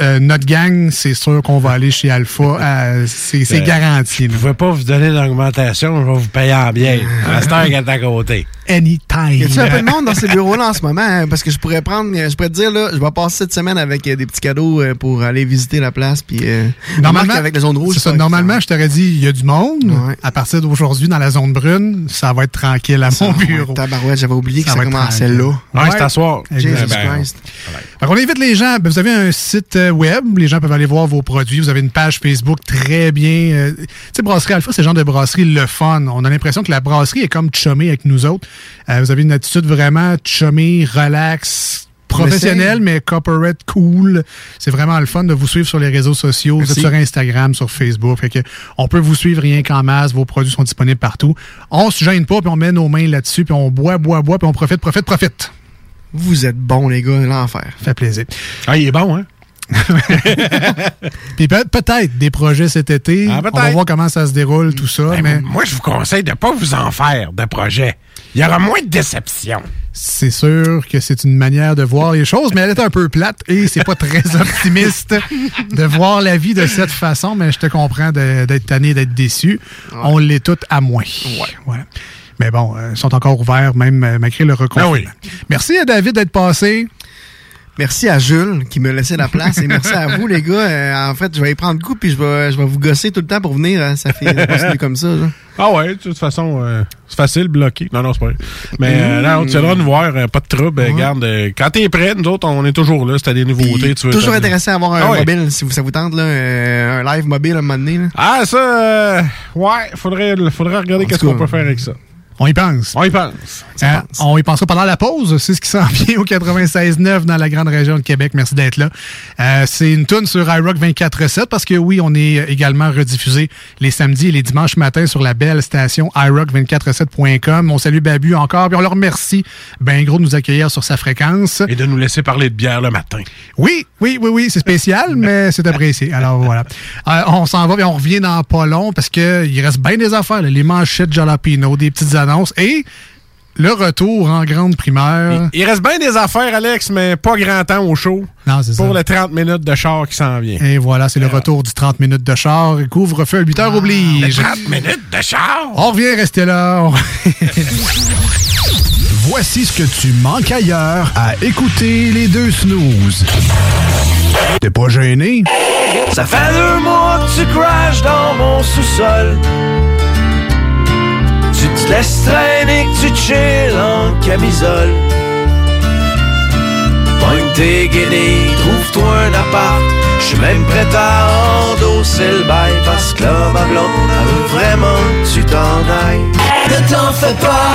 euh, notre gang, c'est sûr qu'on va aller chez Alpha. euh, c'est c'est Euh, garanti. Je ne vais pas vous donner d'augmentation, je vais vous payer en heure qui est à côté. Anytime. Y a-tu un peu de monde dans ces bureaux-là en ce moment? hein? Parce que je pourrais prendre, je pourrais te dire, là, je vais passer cette semaine avec euh, des petits cadeaux euh, pour aller visiter la place. Puis, euh, Normalement, avec les zones rouges. ça. Normalement, je t'aurais dit, il y a du monde. Ouais. À partir d'aujourd'hui, dans la zone brune, ça va être tranquille à mon Ouais, bureau. tabarouette, j'avais oublié que ça va être commençait là. Ouais, c'est à soir. Jesus ben, Christ. Fait qu'on invite les gens. ben, vous avez un site euh, web, les gens peuvent aller voir vos produits. Vous avez une page Facebook très bien. euh, tu sais, Brasserie Alpha, c'est le genre de brasserie le fun. On a l'impression que la brasserie est comme chumée avec nous autres. Euh, vous avez une attitude vraiment chumée, relax, professionnelle, mais corporate, cool. C'est vraiment le fun de vous suivre sur les réseaux sociaux. Vous êtes sur Instagram, sur Facebook. Fait que on peut vous suivre rien qu'en masse. Vos produits sont disponibles partout. On se gêne pas, puis on met nos mains là-dessus, puis on boit, boit, boit, puis on profite, profite, profite. Vous êtes bons, les gars, l'enfer. Fait plaisir. Ah, il est bon, hein? Puis peut- peut-être des projets cet été. Ah, on va voir comment ça se déroule, tout ça. Ben, mais Moi, je vous conseille de pas vous en faire de projet. Il y aura moins de déception. c'est sûr que c'est une manière de voir les choses, mais elle est un peu plate et c'est pas très optimiste de voir la vie de cette façon, mais je te comprends d'être tanné, d'être déçu. On l'est toutes à moins. Voilà. Mais bon, euh, ils sont encore ouverts, même euh, malgré le reconfinement. Ah oui. Merci à David d'être passé. Merci à Jules qui me laissait la place et merci à vous, les gars. Euh, en fait, je vais y prendre goût puis je vais, je vais vous gosser tout le temps pour venir. hein. Ça fait comme ça. là. Ah ouais, de toute façon, euh, c'est facile, bloqué. Non, non, c'est pas vrai. Mais euh, non, tu as le droit de nous voir, euh, pas de trouble. euh, Garde, euh, quand t'es prêt, nous autres, on est toujours là. Si t'as des nouveautés, tu veux... Toujours intéressé à avoir un Ah ouais. mobile, si vous, ça vous tente, là, euh, un live mobile à un moment donné. là. Ah, ça, euh, ouais, faudrait, faudrait regarder qu'est-ce qu'on peut faire avec ça. On y pense. On y pense. Hein, on y pensera pendant la pause. C'est ce qui s'en vient au 96.9 dans la grande région de Québec. Merci d'être là. Euh, c'est une tune sur iRock 24.7 parce que oui, on est également rediffusé les samedis et les dimanches matins sur la belle station iRock247.com. On salue Babu encore. Puis on leur remercie ben gros de nous accueillir sur sa fréquence. Et de nous laisser parler de bière le matin. Oui, oui, oui, oui. C'est spécial, mais c'est apprécié. Alors voilà. Euh, on s'en va et on revient dans pas long parce qu'il reste bien des affaires. là. Les manchettes Jalapino, des petites annonces et le retour en grande primeur. Il reste bien des affaires, Alex, mais pas grand temps au show. Non, c'est ça. Pour les 30 minutes de char qui s'en vient. Et voilà, c'est le retour du 30 minutes de char. Couvre-feu à 8 heures oblige. 30 minutes de char! On revient, restez là. On- Voici ce que tu manques ailleurs à écouter les deux snooze. T'es pas gêné? Ça fait deux mois que tu crashes dans mon sous-sol. Tu te laisses traîner, que tu chill en camisole. Pogne tes guenilles, trouve-toi un appart. Je suis même prêt à endosser le bail parce que là, ma blonde, veut vraiment que tu t'en ailles. Ne t'en fais pas,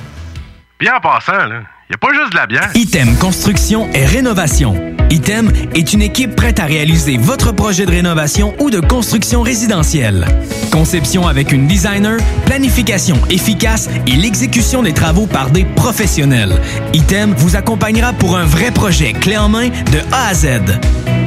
Bien en passant, là, y a pas juste de la bière. Item Construction et Rénovation. Item est une équipe prête à réaliser votre projet de rénovation ou de construction résidentielle. Conception avec une designer, planification efficace et l'exécution des travaux par des professionnels. Item vous accompagnera pour un vrai projet clé en main de A à Z.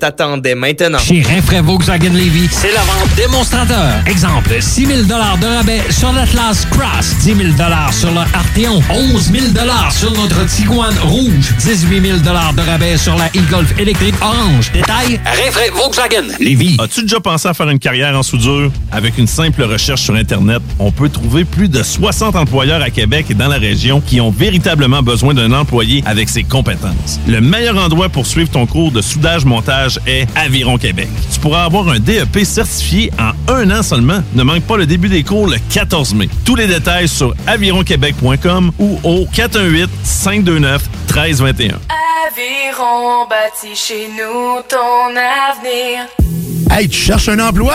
t'attendait maintenant. Chez Rinfraie Volkswagen Levy, c'est la vente démonstrateur. Exemple, 6 000 de rabais sur l'Atlas Cross, 10 000 sur le Arteon, 11 000 sur notre Tiguan Rouge, 18 000 de rabais sur la e-Golf électrique orange. Détail, Rinfraie Volkswagen Levy. As-tu déjà pensé à faire une carrière en soudure? Avec une simple recherche recherche sur Internet, on peut trouver plus de 60 employeurs à Québec et dans la région qui ont véritablement besoin d'un employé avec ses compétences. Le meilleur endroit pour suivre ton cours de soudage-montage est Aviron Québec. Tu pourras avoir un DEP certifié en un an seulement. Ne manque pas le début des cours le 14 mai. Tous les détails sur avironquebec.com ou au 418-529-1321. Aviron bâti chez nous ton avenir. Hey, tu cherches un emploi?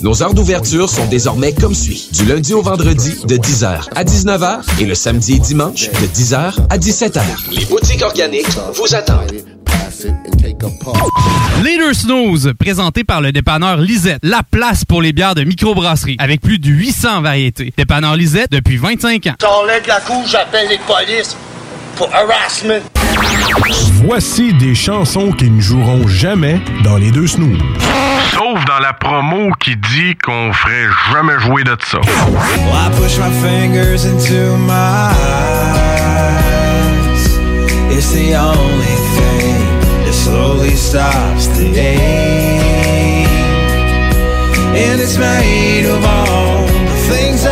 Nos heures d'ouverture sont désormais comme suit. Du lundi au vendredi de 10h à 19h et le samedi et dimanche de 10h à 17h. Les boutiques organiques vous attendent. Leader Snooze, présenté par le dépanneur Lisette. La place pour les bières de microbrasserie, avec plus de 800 variétés. Dépanneur Lisette depuis 25 ans. T'enlèves la couche, j'appelle les polices harassment. Voici des chansons qui ne joueront jamais dans les deux snooze. Sauf dans la promo qui dit qu'on ferait jamais jouer de ça. Well, I push my fingers into my eyes. It's the only thing that slowly stops the ache. And it's made of all the things I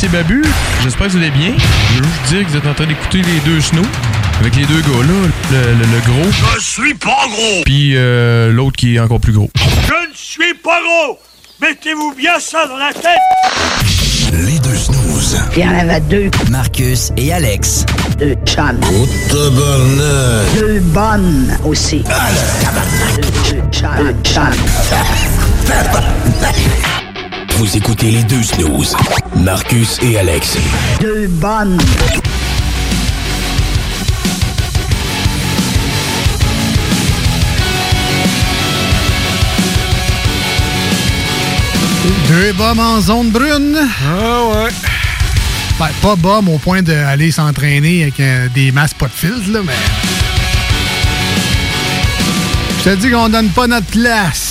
c'est Babu. J'espère que vous allez bien. Je veux juste dire que vous êtes en train d'écouter les deux snows. Avec les deux gars là, le, le- le gros. Je suis pas gros! Puis euh, l'autre qui est encore plus gros. Je ne suis pas gros! Mettez-vous bien ça dans la tête! Les deux snooze. Il y en avait deux. Marcus et Alex. Deux chums. Deux bonnes aussi. Deux, deux chums. Deux chums. Vous écoutez les deux snooze. Marcus et Alex. Deux bonnes. Deux bombes en zone brune. Ah ouais. Ben, pas bombes au point d'aller s'entraîner avec euh, des masques pas de filtre, là, mais. Je te dis qu'on donne pas notre place.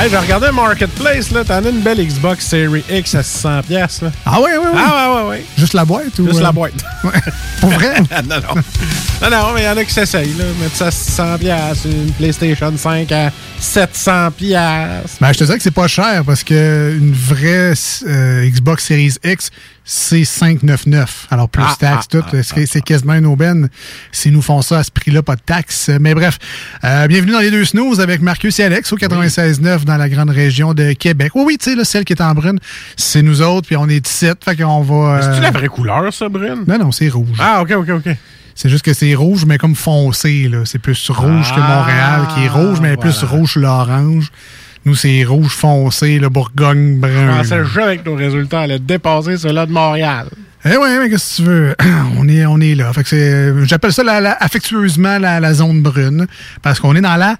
Hey, j'ai regardé marketplace, là. T'en as une belle Xbox Series X à 600$, piastres, là. Ah ouais, ouais, ouais. Ah ouais, ouais, ouais. Juste la boîte ou. Juste euh, la boîte. Pour vrai? non, non. Non, non, mais il y en a qui s'essayent, là. Mettre ça à 600$, piastres, une PlayStation 5 à 700$. piastres. Ben, je te dirais que c'est pas cher parce que une vraie euh, Xbox Series X, c'est 599. Alors, plus Ah, taxes, ah, tout. c'est c'est quasiment une aubaine s'ils nous font ça à ce prix-là, pas de taxes. Mais bref, euh, bienvenue dans les deux snooze avec Marcus et Alex au 96.9 dans la grande région de Québec. Oui, oui, tu sais, celle qui est en brune, c'est nous autres, puis on est 17, fait qu'on va... C'est-tu euh, la vraie couleur, ça, Brune? Non, non, c'est rouge. Ah, OK, OK, OK. C'est juste que c'est rouge, mais comme foncé. là. C'est plus rouge que Ah, Montréal, qui est rouge, mais plus voilà. rouge l'orange. Nous, c'est rouge foncé, le Bourgogne brun. pensais juste avec nos résultats, elle a dépassé ceux-là de Montréal. Eh ouais, mais qu'est-ce que tu veux? on, est, on est là. Fait que c'est, j'appelle ça la- la- affectueusement la, la zone brune, parce qu'on est dans la...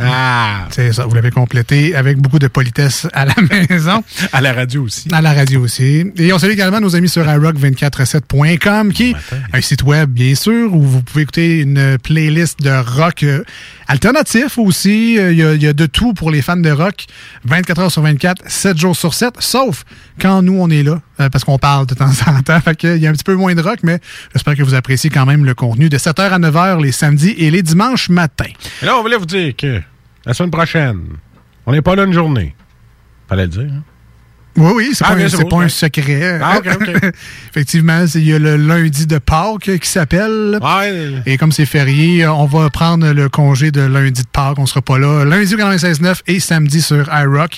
Ah! C'est ça, vous l'avez complété avec beaucoup de politesse à la maison. À la radio aussi. À la radio aussi. Et on salue également nos amis sur iRock247.com, qui est un site web, bien sûr, où vous pouvez écouter une playlist de rock euh, alternatif aussi. Euh, Il y, a, il y a de tout pour les fans de rock, 24 heures sur 24, 7 jours sur 7, sauf quand nous, on est là, euh, parce qu'on parle de temps en temps. Fait qu'il y a un petit peu moins de rock, mais j'espère que vous appréciez quand même le contenu de 7h à 9h les samedis et les dimanches matins. Là, on voulait vous dire que la semaine prochaine, on n'est pas là une journée. Fallait le dire, hein? Oui, oui, c'est Ah, pas, un, pas ouais. secret. Ah. Effectivement, c'est- il y a le lundi de Pâques qui s'appelle. Ouais. Et comme c'est férié, on va prendre le congé de lundi de Pâques. On sera pas là. Lundi au 96.9 et samedi sur iRock.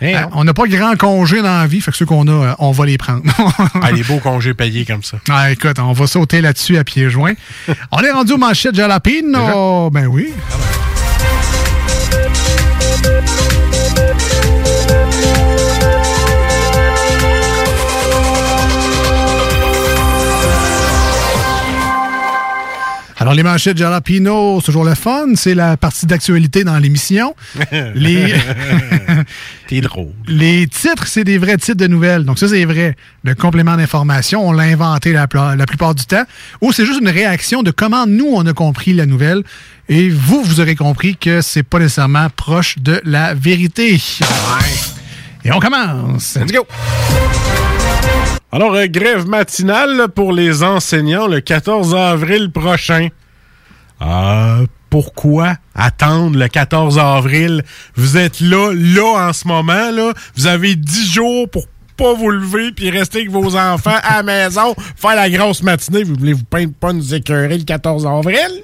Eh, Euh, on n'a pas grand congé dans la vie, fait que ceux qu'on a, euh, on va les prendre. Ah, les beaux congés payés comme ça. Ah, écoute, on va sauter là-dessus à pieds joints. on est rendu aux manchettes jalapino. Ben oui. Alors, les manchettes Jalapino, c'est toujours le fun. C'est la partie d'actualité dans l'émission. Les... T'es drôle. Les titres, c'est des vrais titres de nouvelles. Donc, ça, c'est vrai. Le complément d'information, on l'a inventé la, la plupart du temps. Ou c'est juste une réaction de comment nous, on a compris la nouvelle. Et vous, vous aurez compris que c'est pas nécessairement proche de la vérité. Et on commence. Let's go! Alors, euh, grève matinale pour les enseignants le 14 avril prochain. Euh, pourquoi attendre le 14 avril? Vous êtes là, là, en ce moment, là. Vous avez 10 jours pour pas vous lever puis rester avec vos enfants à la maison, faire la grosse matinée. Vous voulez vous peindre pas nous écœurer le 14 avril?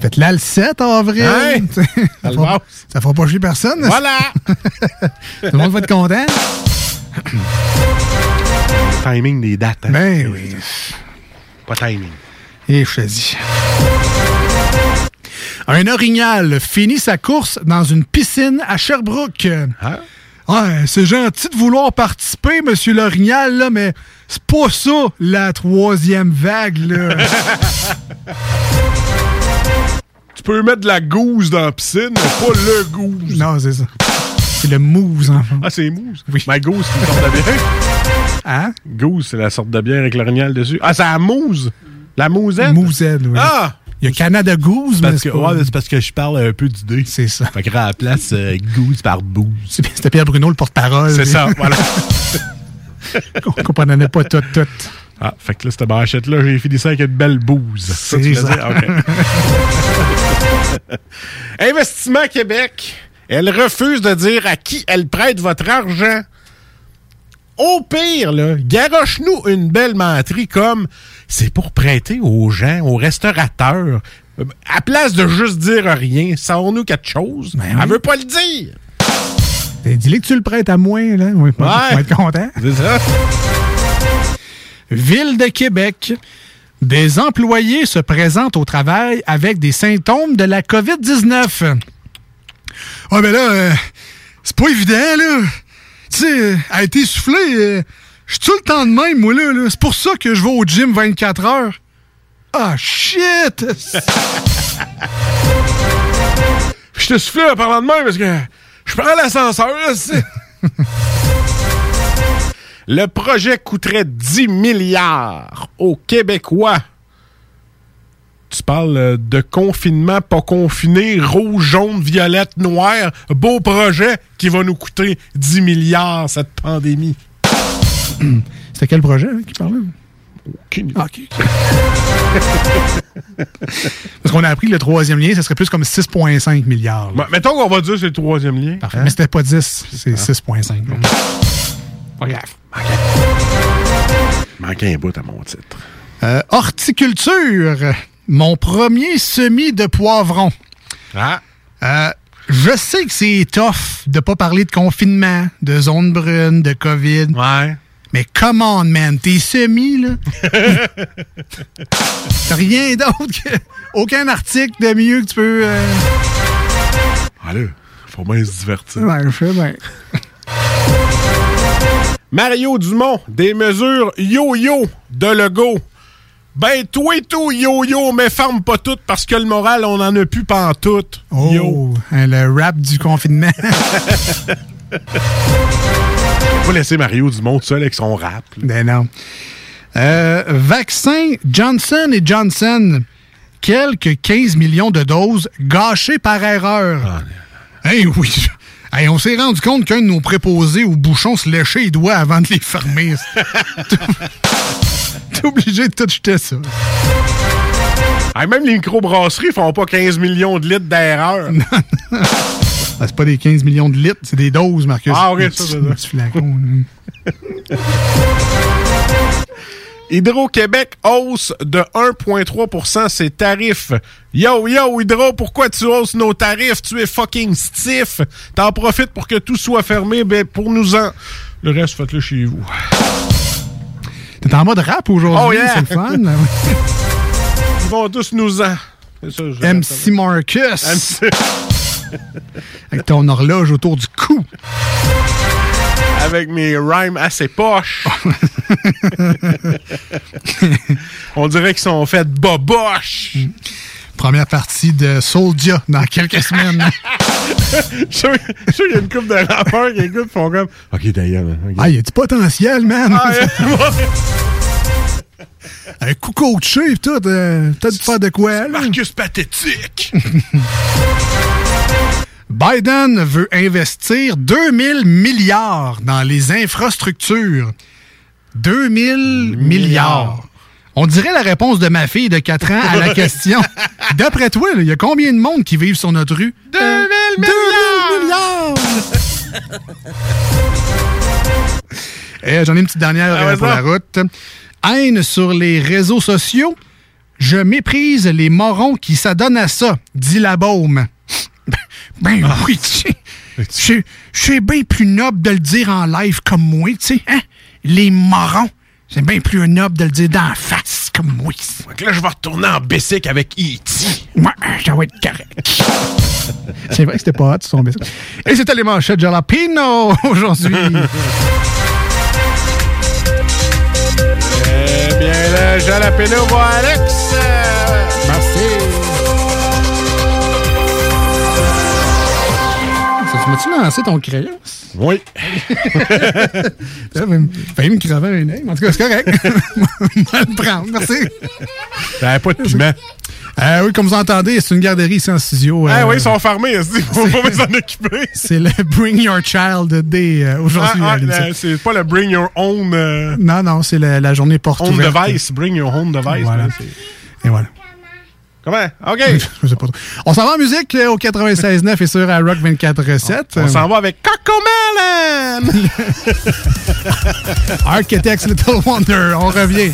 Faites là le 7 avril. Ouais. ça, fera, ça fera pas chier personne. Voilà! Tout le monde va être content. timing des dates. hein? Ben oui. Pas timing. Et je te dis. Un orignal finit sa course dans une piscine à Sherbrooke. Ouais, c'est gentil de vouloir participer, monsieur l'orignal, là, mais c'est pas ça, la troisième vague, là. Tu peux mettre de la gousse dans la piscine, mais pas le gousse. Non, c'est ça. C'est le mousse, enfin. Ah, c'est mousse? Oui. Ma gousse, sorte de bière. Hein? Gousse, c'est la sorte de bière avec l'orignal dessus. Ah, c'est la mousse. La mousette? Mousette, oui. Ah! Il y a Canada Goose, mais c'est ouais, c'est parce que je parle un peu d'idée. C'est ça. Fait que à la place, euh, gousse par bouse. C'était Pierre Bruno, le porte-parole. C'est ça, voilà. On comprenait pas tout, tout. Ah, fait que là, cette manchette-là, j'ai fini ça avec une belle bouse. Ça, tu ça. dire? Investissement Québec Elle refuse de dire à qui elle prête votre argent. Au pire, là, garoche-nous une belle menterie comme c'est pour prêter aux gens, aux restaurateurs. Euh, À place de juste dire rien, sors-nous quelque chose? Elle veut pas le dire. Ben, Dis-le que tu le prêtes à moi, là. Oui, on va être content. C'est ça. Ville de Québec. Des employés se présentent au travail avec des symptômes de la COVID-19. Ah, ben là, euh, c'est pas évident, là. Tu sais, a été soufflé. euh, je suis tout le temps de même, moi, là. là. C'est pour ça que je vais au gym 24 heures. Ah, shit! Je te souffle en parlant de même parce que je prends l'ascenseur. Le projet coûterait 10 milliards aux Québécois. Tu parles euh, de confinement, pas confiné, rouge, jaune, violette, noir. Beau projet qui va nous coûter 10 milliards, cette pandémie. C'était quel projet hein, qui parlait? Aucune. Ah. Parce qu'on a appris que le troisième lien, ça serait plus comme 6,5 milliards. mettons qu'on va dire que c'est le troisième lien. Parfait. Hein? Mais c'était pas 10, c'est 6,5. là. Pas grave. Manquait un bout à mon titre. Euh, horticulture. Mon premier semis de poivrons. Ah. Euh, je sais que c'est tough de pas parler de confinement, de zone brune, de COVID. Ouais. Mais come on, man, tes semis, là. Rien d'autre que. Aucun article de mieux que tu peux. euh, Allez, faut bien se divertir. Ouais, je sais bien. Mario Dumont, des mesures yo-yo de Legault. Ben, toi et tout, yo-yo, mais ferme pas tout parce que le moral, on en a plus pantoute. Oh, hein, le rap du confinement. Faut laisser Mario Dumont tout seul avec son rap. ben non. Euh, vaccin Johnson et Johnson. Quelques 15 millions de doses gâchées par erreur. Hey, oui. Hey, on s'est rendu compte qu'un de nos préposés au bouchon se léchait les doigts avant de les fermer. T'es obligé de tout jeter ça. Ah, même les microbrasseries font pas 15 millions de litres d'erreur. Ah, c'est pas des 15 millions de litres, c'est des doses, Marcus. Ah, Des ça, c'est ça. là. Hydro-Québec hausse de 1,3% ses tarifs. Yo, yo, Hydro, pourquoi tu hausses nos tarifs? Tu es fucking stiff. T'en profites pour que tout soit fermé, ben pour nous en... Le reste, faites-le chez vous. T'es en mode rap aujourd'hui, Oh, yeah. c'est le fun. Ils vont tous nous en... Ça, MC Marcus. MC. Avec ton horloge autour du cou. Avec mes rhymes assez poches. On dirait qu'ils sont faits boboches. Première partie de Soulja dans quelques semaines. Je suis sûr qu'il y a une couple de rappeurs qui écoutent font comme... OK, d'ailleurs. ok. Ah, il y a du potentiel, man. Ah. Un coup coaché et tout. euh, Peut-être faire de quoi, là. Marcus pathétique. Biden veut investir 2000 milliards dans les infrastructures. 2000 milliards. On dirait la réponse de ma fille de 4 ans à la question. D'après toi, il y a combien de monde qui vivent sur notre rue? 2000 milliards! Eh, J'en ai une petite dernière Ah, euh, pour la route. Haine sur les réseaux sociaux. Je méprise les morons qui s'adonnent à ça, dit la baume. Ben Ah. oui, tu sais. C'est- C'est bien plus noble de le dire en live comme moi, tu sais. Hein? Les morons. C'est bien plus noble de le dire d'en face comme moi. Donc là, je vais retourner en bicycle avec E.T. Ouais, ça va être correct. C'est vrai que c'était pas hot, son biscuit. Et c'était les manchettes Jalapino aujourd'hui. Eh bien, là, jalapeno va Alex. Merci. Ça, tu m'as-tu lancé ton crayon? Oui. Me failli me crever un œil. En tout cas, c'est correct. On va le prendre. Merci. T'avais pas de piment. Euh, oui, comme vous entendez, c'est une garderie ici en studio. Ah euh, oui, ils sont fermés. Il faut pas s'en occuper. C'est le Bring Your Child Day euh, aujourd'hui. Ah, ah, c'est pas le Bring Your Own, euh, Non, non, c'est la, la journée porte ouverte. Device. Bring Your Own Device. Voilà. Et voilà. Comment? OK. On s'en va en musique euh, au 96.9 et sur à Rock 24.7. On s'en va avec Coco Melon! Architects Little Wonder. On revient.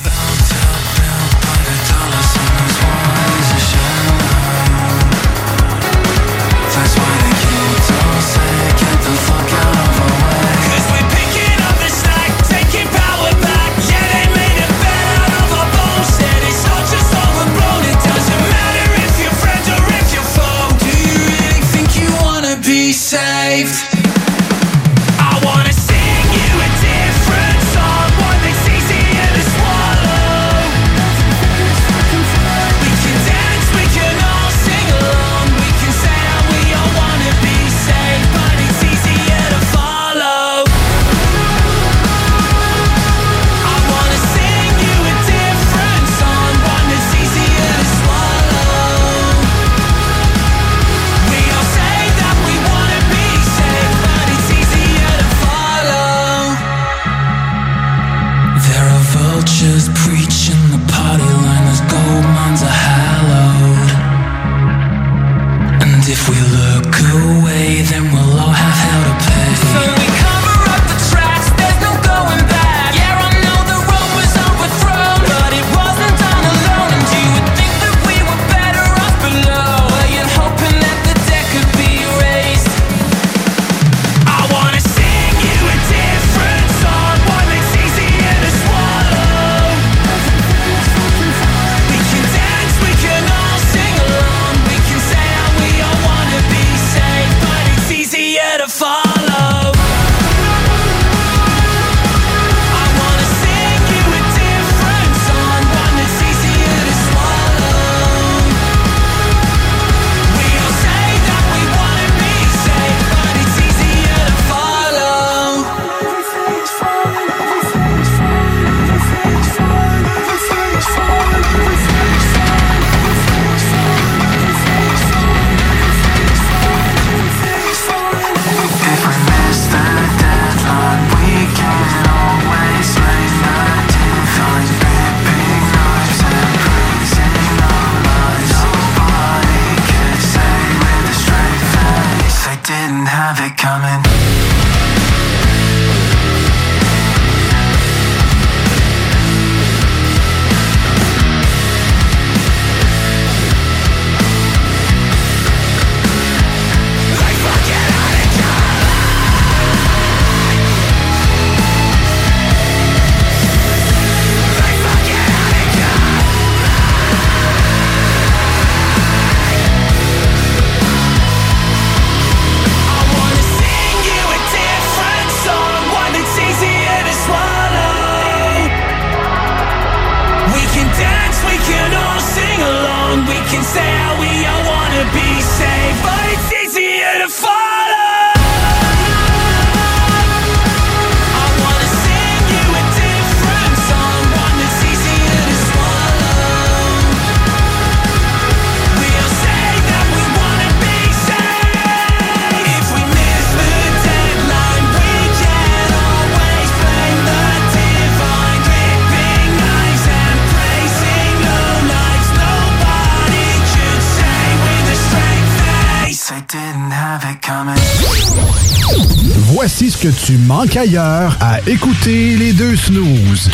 tu manques ailleurs à écouter les deux snooze.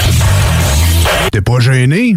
T'es pas gêné?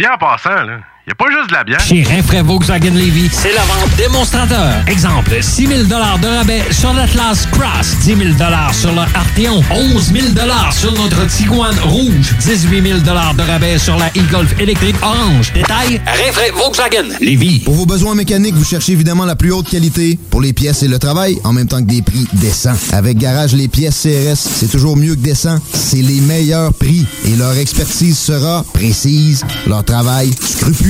Bien en passant, là y a pas juste de la bière. Chez Rinfraie Volkswagen Levy, c'est la vente démonstrateur. Exemple, 6 000 de rabais sur l'Atlas Cross, 10 000 sur le Arteon, 11 000 sur notre Tiguan Rouge, 18 000 de rabais sur la e-Golf électrique orange. Détail, Rinfraie Volkswagen Levy. Pour vos besoins mécaniques, vous cherchez évidemment la plus haute qualité pour les pièces et le travail, en même temps que des prix décents. Avec Garage Les Pièces CRS, c'est toujours mieux que décent. C'est les meilleurs prix et leur expertise sera précise, leur travail scrupuleux.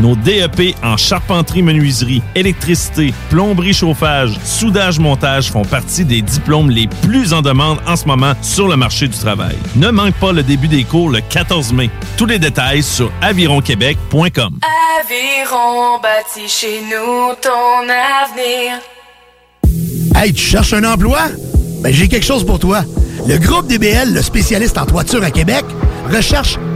Nos DEP en charpenterie, menuiserie, électricité, plomberie, chauffage, soudage, montage font partie des diplômes les plus en demande en ce moment sur le marché du travail. Ne manque pas le début des cours le 14 mai. Tous les détails sur avironquebec.com. Aviron bâti chez nous ton avenir. Hey, tu cherches un emploi? Ben, j'ai quelque chose pour toi. Le groupe DBL, le spécialiste en toiture à Québec, recherche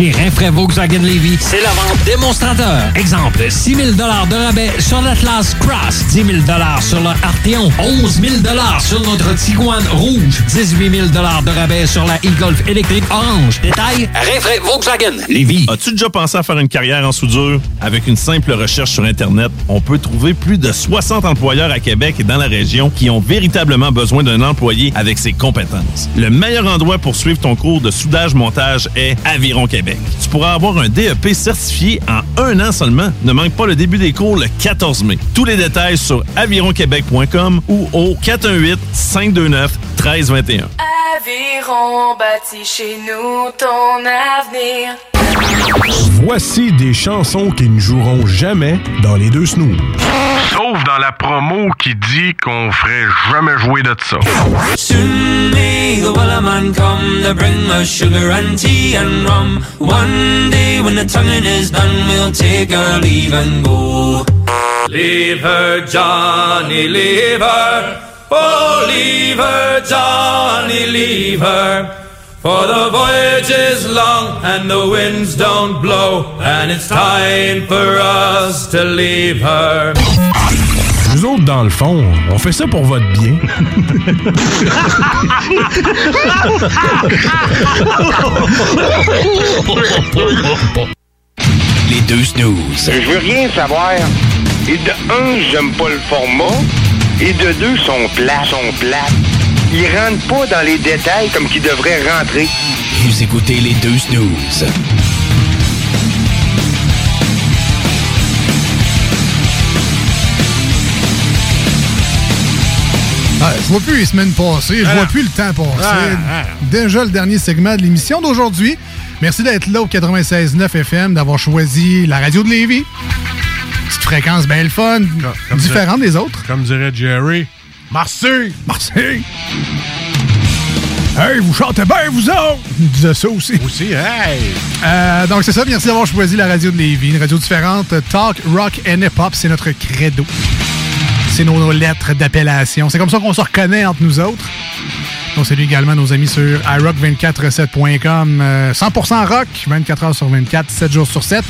Chez Rinfraie Volkswagen Levy, c'est la vente démonstrateur. Exemple, 6 000 de rabais sur l'Atlas Cross, 10 000 sur le Arteon, 11 000 sur notre Tiguan Rouge, 18 000 de rabais sur la e-Golf électrique orange. Détail, Rinfraie Volkswagen Levy. As-tu déjà pensé à faire une carrière en soudure? Avec une simple recherche sur Internet, on peut trouver plus de 60 employeurs à Québec et dans la région qui ont véritablement besoin d'un employé avec ses compétences. Le meilleur endroit pour suivre ton cours de soudage-montage est Aviron Québec. Tu pourras avoir un DEP certifié en un an seulement. Ne manque pas le début des cours le 14 mai. Tous les détails sur avironquebec.com ou au 418-529-1321. Aviron bâti chez nous ton avenir. Voici des chansons qui ne joueront jamais dans les deux snooze. Sauf dans la promo qui dit qu'on ferait jamais jouer de ça. Soon may the wellerman come to bring us sugar and tea and rum. One day when the tonguing is done, we'll take our leave and go. Leave her, Johnny, leave her. Oh, leave her, Johnny, leave her. For the voyage is long and the winds don't blow, and it's time for us to leave her. Nous autres, dans le fond, on fait ça pour votre bien. Les deux snooze. Je veux rien savoir. Et de un, j'aime pas le format. Et de deux, sont plats, sont plates. Ils rentrent pas dans les détails comme qu'ils devraient rentrer. Vous écoutez les deux snooze. Ah, je vois plus les semaines passées, je vois plus le temps passer. Déjà le dernier segment de l'émission d'aujourd'hui. Merci d'être là au 96.9 FM, d'avoir choisi la radio de Lévis. Petite fréquence bien le fun, différente des autres. Comme dirait Jerry. Marseille! Marseille! Hey, vous chantez bien, vous autres! Il disait ça aussi. Aussi, hey! Euh, donc, c'est ça. Merci d'avoir choisi la radio de Lévis. Une radio différente. Talk, rock and hip-hop, c'est notre credo. C'est nos, nos lettres d'appellation. C'est comme ça qu'on se reconnaît entre nous autres. On salue également nos amis sur iRock247.com. euh, 100% rock, 24 heures sur 24, 7 jours sur 7.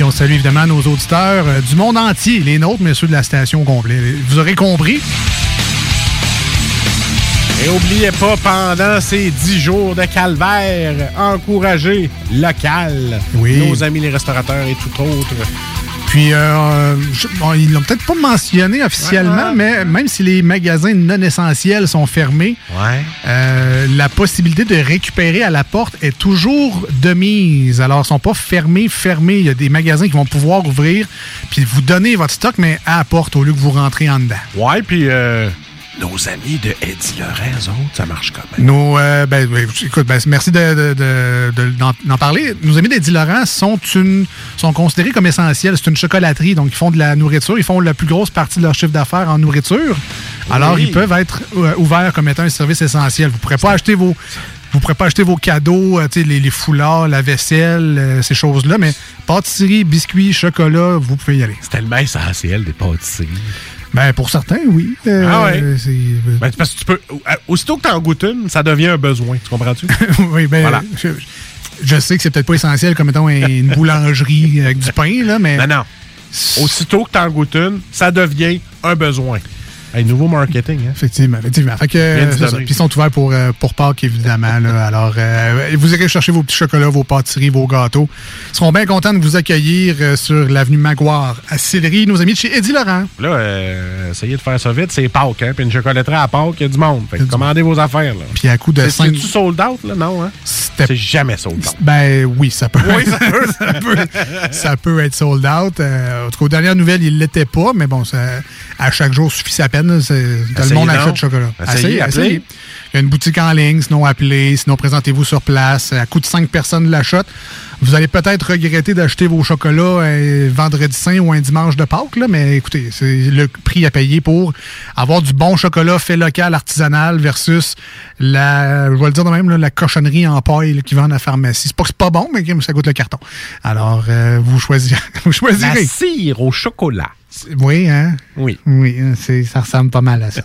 Puis on salue évidemment nos auditeurs euh, du monde entier, les nôtres, mais ceux de la station au complet. Vous aurez compris. Et oubliez pas, pendant ces 10 jours de calvaire, encouragez local, Oui. nos amis les restaurateurs et tout autre. Puis, euh, je- bon, ils l'ont peut-être pas mentionné officiellement, mais même si les magasins non essentiels sont fermés, euh, la possibilité de récupérer à la porte est toujours de mise. Alors, ils sont pas fermés, fermés. Il y a des magasins qui vont pouvoir ouvrir puis vous donner votre stock, mais à la porte au lieu que vous rentrez en dedans. Ouais, puis euh, nos amis de Eddie autres, ça marche quand même. Nos, euh, ben, écoute, ben, merci de, de- de- de- d'en, d'en parler. Nos amis d'Eddie Laurent sont, une, sont considérés comme essentiels. C'est une chocolaterie, donc ils font de la nourriture. Ils font la plus grosse partie de leur chiffre d'affaires en nourriture. Alors, Oui. ils peuvent être euh, ouverts comme étant un service essentiel. Vous ne pourrez pas acheter vos... Vous pourrez pas acheter vos cadeaux, euh, les, les foulards, la vaisselle, euh, ces choses-là, mais pâtisserie, biscuits, chocolat, vous pouvez y aller. C'est tellement essentiel des pâtisseries. Ben, pour certains, oui. Euh, ah ouais? c'est- Ben, parce que tu peux. euh, Aussitôt que tu en goûtes une, ça devient un besoin. Tu comprends-tu? oui, ben, Voilà. je, je sais que c'est peut-être pas essentiel comme mettons une boulangerie avec du pain, là, mais. Non, non. Aussitôt que tu en goûtes une, ça devient un besoin. Un nouveau marketing, hein? Effectivement, effectivement. Fait que, euh, ça. Puis ils sont ouverts pour, euh, pour Pâques, évidemment. là. Alors, euh, vous irez chercher vos petits chocolats, vos pâtisseries, vos gâteaux. Ils seront bien contents de vous accueillir sur l'avenue Maguire à Sillery, nos amis de chez Eddie Laurent. Là, euh, essayez de faire ça vite, c'est Pâques, hein? Puis une chocolaterie à Pâques, il y a du monde. Fait que commandez vos affaires, là. Puis à coup de C'est-tu sold out, là? Non, hein? C'est jamais sold out. Ben oui, ça peut, Oui, ça peut. ça peut, ça peut être sold out. Euh, en tout cas, aux dernières nouvelles, il ne l'était pas, mais bon, ça, à chaque jour suffit sa peine. Là. C'est- Le Essayez monde achète du chocolat. Essayez, appelez. Il y a une boutique en ligne, sinon appelez, sinon présentez-vous sur place. À coût de 5 personnes l'achat. Vous allez peut-être regretter d'acheter vos chocolats un vendredi saint ou un dimanche de Pâques, là, mais écoutez, c'est le prix à payer pour avoir du bon chocolat fait local, artisanal, versus la, je vais le dire de même, là, la cochonnerie en paille là, qui vend à la pharmacie. C'est pas que c'est pas bon, mais ça goûte le carton. Alors, euh, vous choisirez. vous choisirez. La cire au chocolat. Oui, hein? Oui. Oui, ça ressemble pas mal à ça.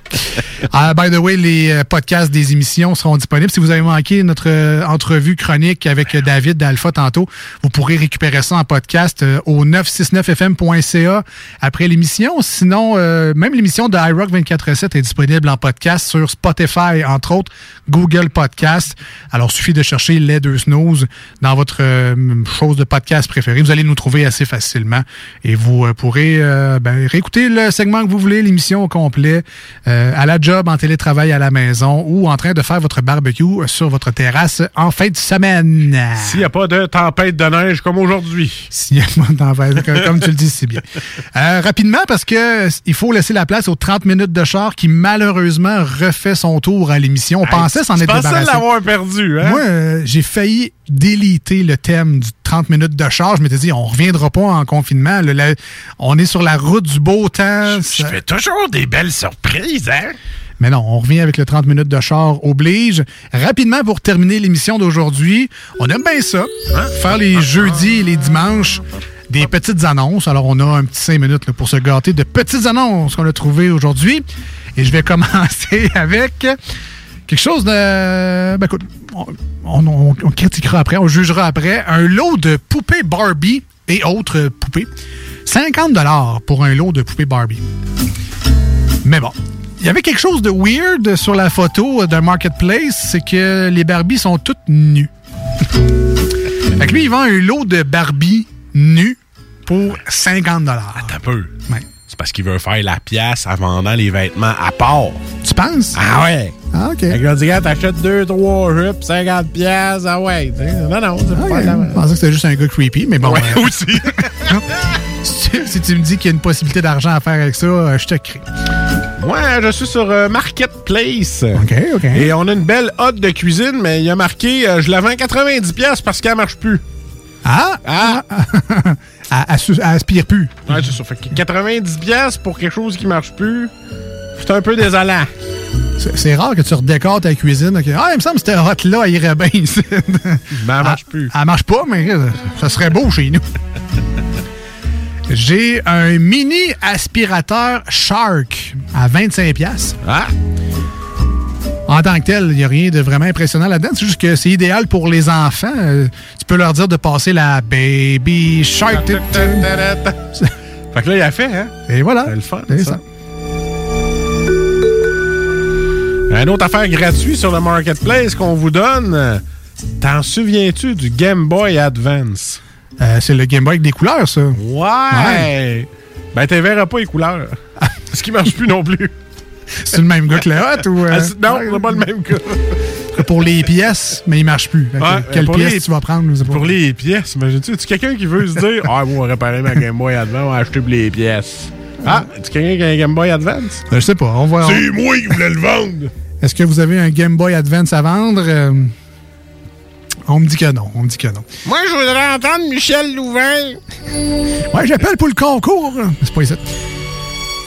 Ah, by the way, les euh, podcasts des émissions seront disponibles. Si vous avez manqué notre euh, entrevue chronique avec euh, David d'Alpha tantôt, vous pourrez récupérer ça en podcast euh, au 969fm.ca après l'émission. Sinon, euh, même l'émission de iRock 24.7 est disponible en podcast sur Spotify, entre autres, Google Podcast. Alors, il suffit de chercher les deux snooze dans votre euh, chose de podcast préférée. Vous allez nous trouver assez facilement et vous euh, pourrez euh, ben, réécouter le segment que vous voulez, l'émission au complet, euh, à la job, en télétravail à la maison ou en train de faire votre barbecue sur votre terrasse en fin de semaine. S'il n'y a pas de tempête de neige comme aujourd'hui. S'il y a pas de tempête, comme- comme tu le dis, c'est bien. Euh, rapidement, parce que il faut laisser la place aux 30 minutes de char qui malheureusement refait son tour à l'émission. On pensait s'en être pensais débarrassé. l'avoir perdu, hein? Moi, euh, j'ai failli déliter le thème du 30 minutes de char. Je m'étais dit, on reviendra pas en confinement. Le- la- on est sur la route du beau temps. Je fais toujours des belles surprises, hein? Mais non, on revient avec le 30 minutes de char oblige. Rapidement, pour terminer l'émission d'aujourd'hui, on aime bien ça. Faire les jeudis et les dimanches des petites annonces. Alors, on a un petit 5 minutes là, pour se gâter de petites annonces qu'on a trouvées aujourd'hui. Et je vais commencer avec quelque chose de... Ben écoute, on, on- on critiquera après, on jugera après. Un lot de poupées Barbie et autres poupées. 50 pour un lot de poupées Barbie. Mais bon, il y avait quelque chose de weird sur la photo d'un marketplace, c'est que les Barbies sont toutes nues. fait que lui, il vend un lot de Barbie nues pour 50 T'as peu. C'est parce qu'il veut faire la pièce en vendant les vêtements à part. Tu penses? Ah ouais. Ah, OK. Fait que là, t'achètes 2, 3 jupes, 50 pièces, ah ouais. Non, non, c'est Ah, pas Je pensais que c'était juste un gars creepy, mais bon. Ouais, euh, aussi. si, tu, si tu me dis qu'il y a une possibilité d'argent à faire avec ça, euh, je te crée. Moi, je suis sur euh, Marketplace. OK, OK. Et on a une belle hotte de cuisine, mais il y a marqué euh, je la vends 90 pièces parce qu'elle marche plus. Ah! Ah! Elle elle su- elle aspire plus. Ouais, c'est ça. Fait que 90 pièces pour quelque chose qui marche plus, c'est un peu désolant. C'est- C'est rare que tu redécores ta cuisine. Ah, il me semble que cette hotte-là, elle irait bien ici. Ben, elle marche plus. Elle marche pas, mais euh, ça serait beau chez nous. J'ai un mini aspirateur Shark à 25$. piastres. Ah! En tant que tel, il n'y a rien de vraiment impressionnant là-dedans. C'est juste que c'est idéal pour les enfants. Euh, tu peux leur dire de passer la Baby Shark. Fait que là, il a fait, hein? Et voilà. C'est le fun, C'est ça. ça. Une autre affaire gratuite sur le Marketplace qu'on vous donne. T'en souviens-tu du Game Boy Advance? Euh, c'est le Game Boy avec des couleurs, ça. Ouais! Ben, tu verras pas les couleurs. Ce qui marche plus non plus. C'est le même gars que le hot ou. euh? Ah, non, c'est pas le même gars. Pour les pièces, mais il marche plus. Que quelle pièce les- tu vas prendre? pas. Pour les pièces, imagine-tu, tu quelqu'un qui veut se dire Ah, moi, on va réparer ma Game Boy Advance, on va acheter pour les pièces. Ah, tu quelqu'un qui a un Game Boy Advance? Euh, je sais pas. On va. C'est moi qui voulais le vendre Est-ce que vous avez un Game Boy Advance à vendre? Euh, On me dit que non. On me dit que non. Moi, je voudrais entendre Michel Louvain. Ouais, j'appelle pour le concours. C'est pas ici.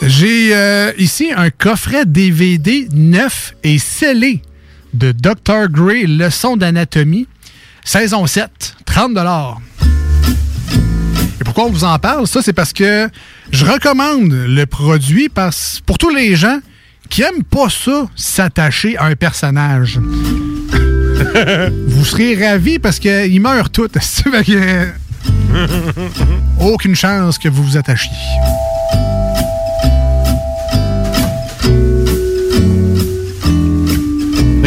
J'ai euh, ici un coffret DVD neuf et scellé de Dr. Gray, Leçon d'anatomie, saison 7, 30 Et pourquoi on vous en parle? Ça, c'est parce que je recommande le produit parce, pour tous les gens qui aiment pas ça, s'attacher à un personnage. vous serez ravis parce qu'ils meurent tous. Aucune chance que vous vous attachiez.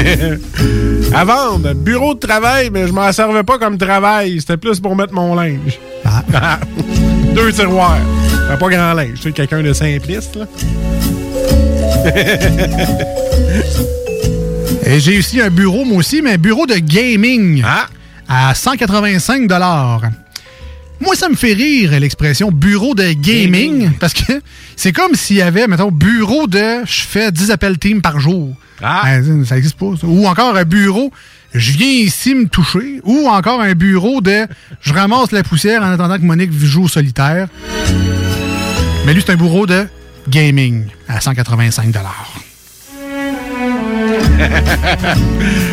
à vendre, bureau de travail, mais je m'en servais pas comme travail. C'était plus pour mettre mon linge. Deux tiroirs. Fait Pas grand linge. Tu sais, quelqu'un de simpliste, là. Et j'ai aussi un bureau, moi aussi, mais un bureau de gaming à 185 Moi, ça me fait rire l'expression bureau de gaming, parce que c'est comme s'il y avait, mettons, bureau de je fais 10 appels team par jour. Ben, ça n'existe pas. ça. Ou encore un bureau, je viens ici me toucher. Ou encore un bureau de je ramasse la poussière en attendant que Monique joue au solitaire. Mais lui, c'est un bureau de gaming à 185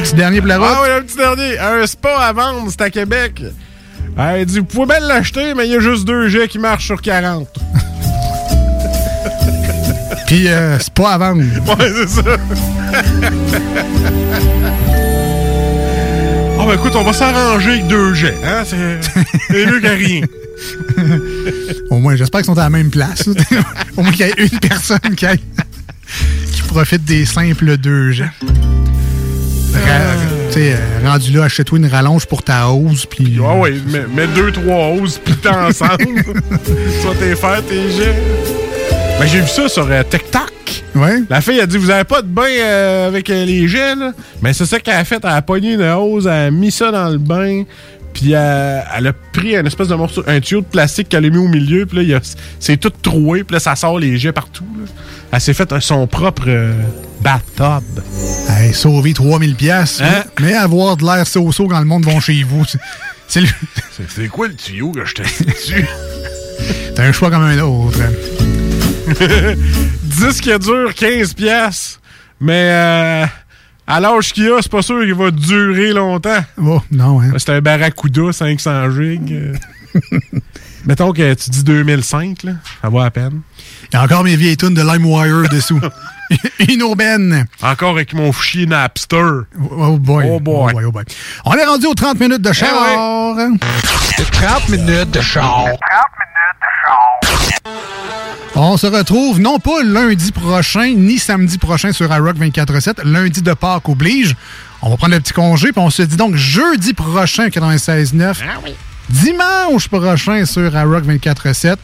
Petit dernier pour la route. Ah oui, un petit dernier. Un spa à vendre, c'est à Québec. Ah, il dit, vous pouvez bien l'acheter, mais il y a juste deux jets qui marchent sur 40. Puis euh, c'est pas à vendre. Ouais, c'est ça. Ah, ben écoute, on va s'arranger avec deux jets. Hein? C'est mieux que rien. Au moins, j'espère qu'ils sont à la même place. Au moins qu'il y ait une personne qui, aille- qui profite des simples deux tu sais, euh, rendu là, achète-toi une rallonge pour ta hausse. Puis. Ah oui, mets, mets deux, trois hausses, puis t'es ensemble. vas t'es faire tes jets. Ben, j'ai vu ça sur euh, TikTok. Ouais. La fille a dit Vous avez pas de bain euh, avec euh, les jets, là? Mais c'est ça qu'elle a fait. Elle a pogné une hausse, elle a mis ça dans le bain. Puis euh, elle a pris un espèce de morceau, un tuyau de plastique qu'elle a mis au milieu. Puis là, il y a- c'est tout troué. Puis là, ça sort les jets partout. là. Elle s'est fait euh, son propre euh, bathtub. Hey, sauver 3000 pièces, Hein? mais avoir de l'air so-so quand le monde va chez vous. c'est- C'est le- C'est quoi le tuyau que je t'ai dessus? T'as un choix comme un autre. Disque dure 15 pièces. Mais euh, à l'âge qu'il a, c'est pas sûr qu'il va durer longtemps. Oh, non, hein. C'est un Barracuda 500 gigs. Mettons que tu dis 2005, là, ça va à peine. Il y a encore mes vieilles tunes de LimeWire dessous. Une aubaine. Encore avec mon fichier Napster. Oh boy. Oh boy. Oh boy. On est rendu aux 30 minutes de char. 30 minutes de char. On se retrouve non pas lundi prochain ni samedi prochain sur iRock 24-7. Lundi de Pâques oblige. On va prendre le petit congé, puis on se dit donc jeudi prochain 96.9. Dimanche prochain sur iRock 24-7.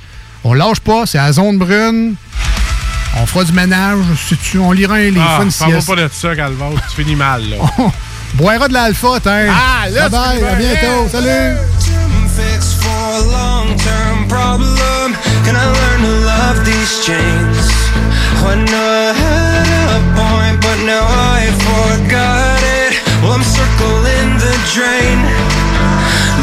On lâche pas, c'est à Zone Brune. On fera du ménage. Si tu, on lira un livre, Ah, parle pas de ça, Calvin. Tu finis mal, là. Boira de l'alpha, t'es. Ah, là, bye bye, à bientôt. Salut. Long-term problem Can I these chains? I had a point, but now I forgot it. Well, I'm circling the drain.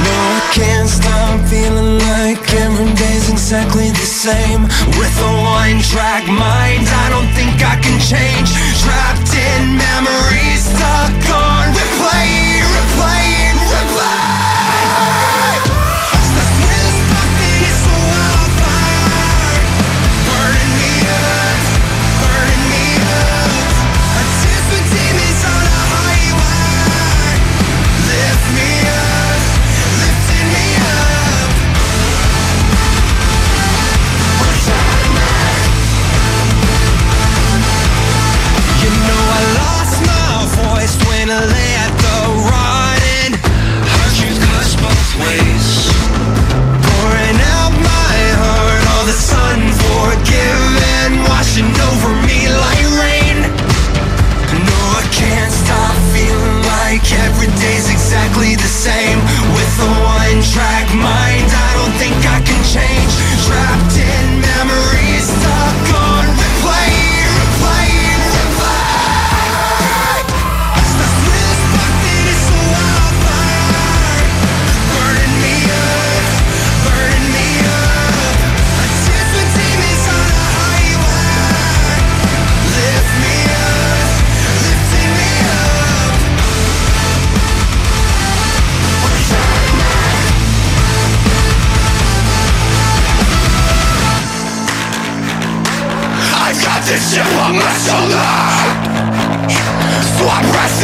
No, I can't stop feeling like every day's exactly the same. With a one-track mind, I don't think I can change. Trapped in memories, stuck on replay, finally the rotten Hurt you both ways. Pouring out my heart All Washing over me like rain. No, I can't stop feeling like Every day's exactly the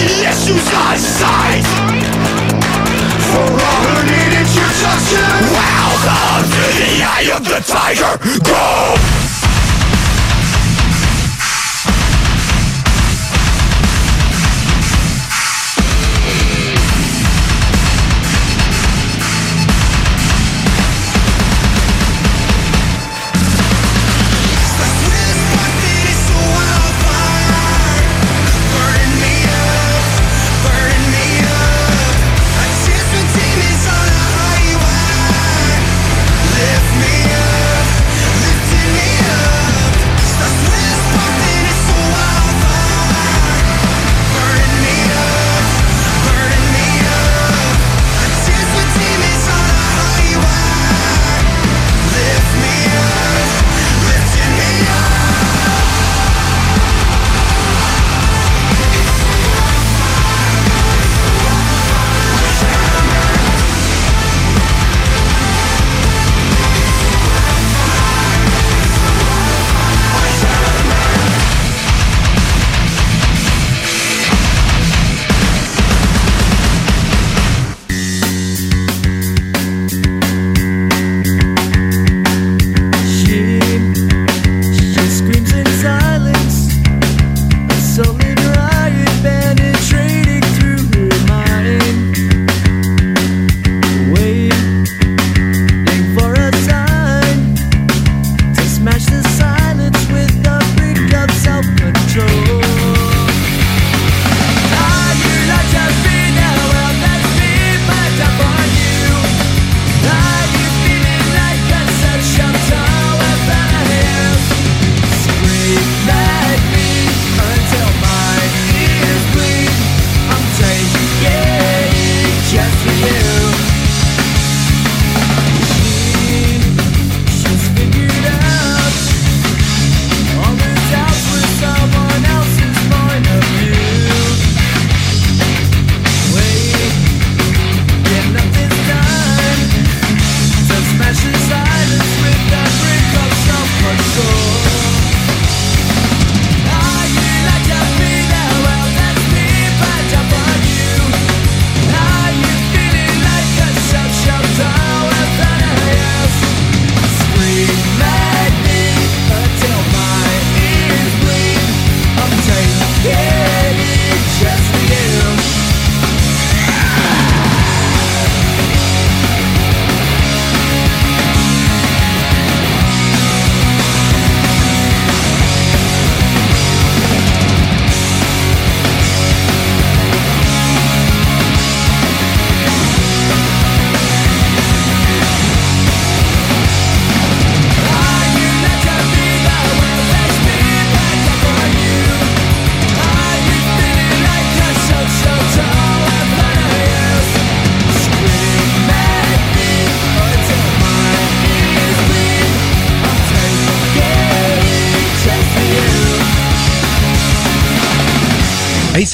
I press the issues For all who need introduction to the eye of the tiger. Go!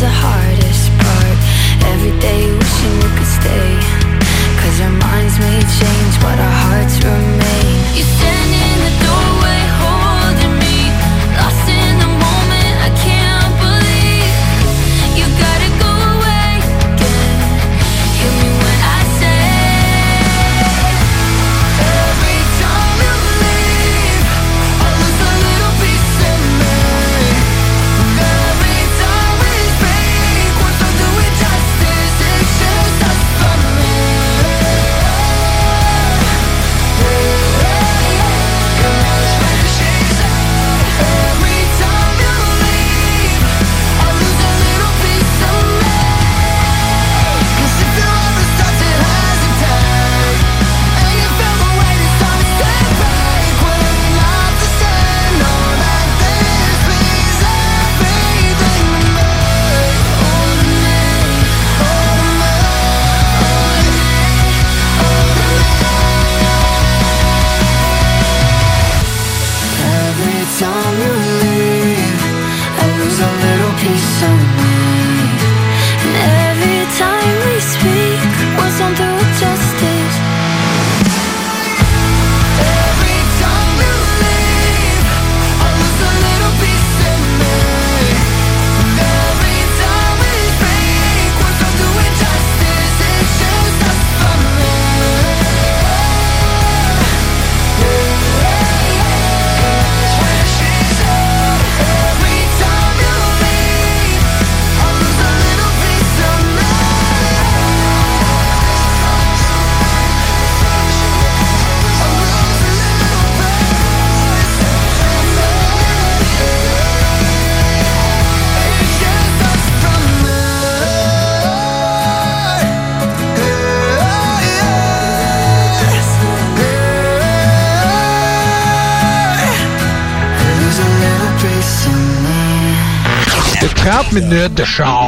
Puzzle is De 30 minutes de char.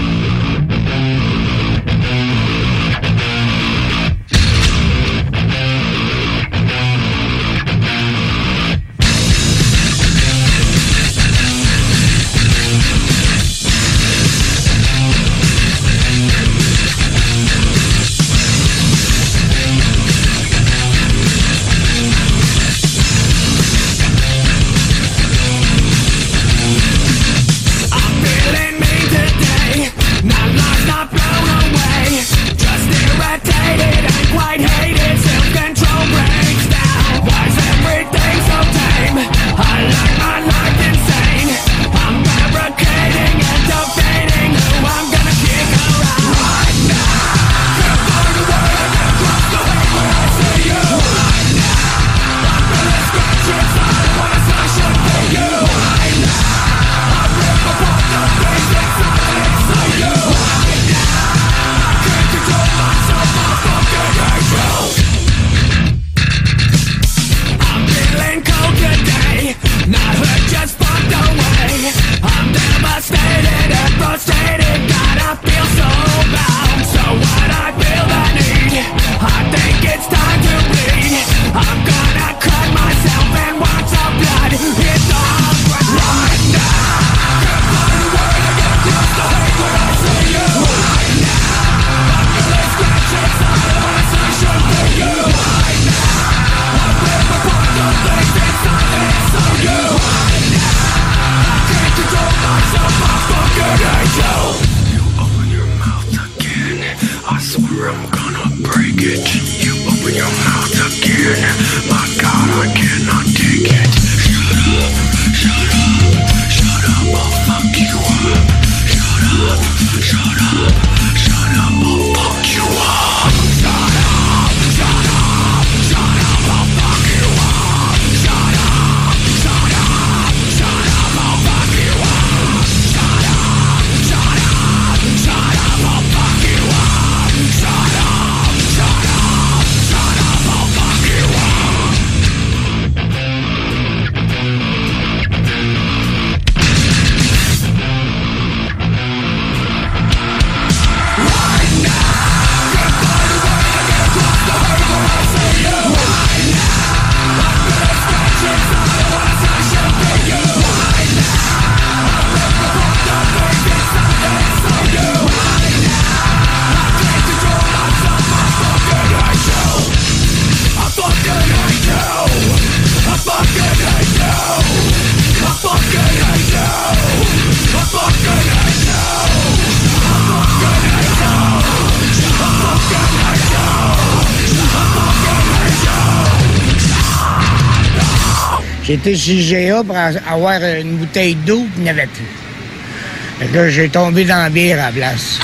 été chez GA pour avoir une bouteille d'eau, il n'y avait plus. Et là, j'ai tombé dans la bière à la place.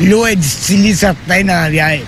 L'eau est distillée certains dans la bière.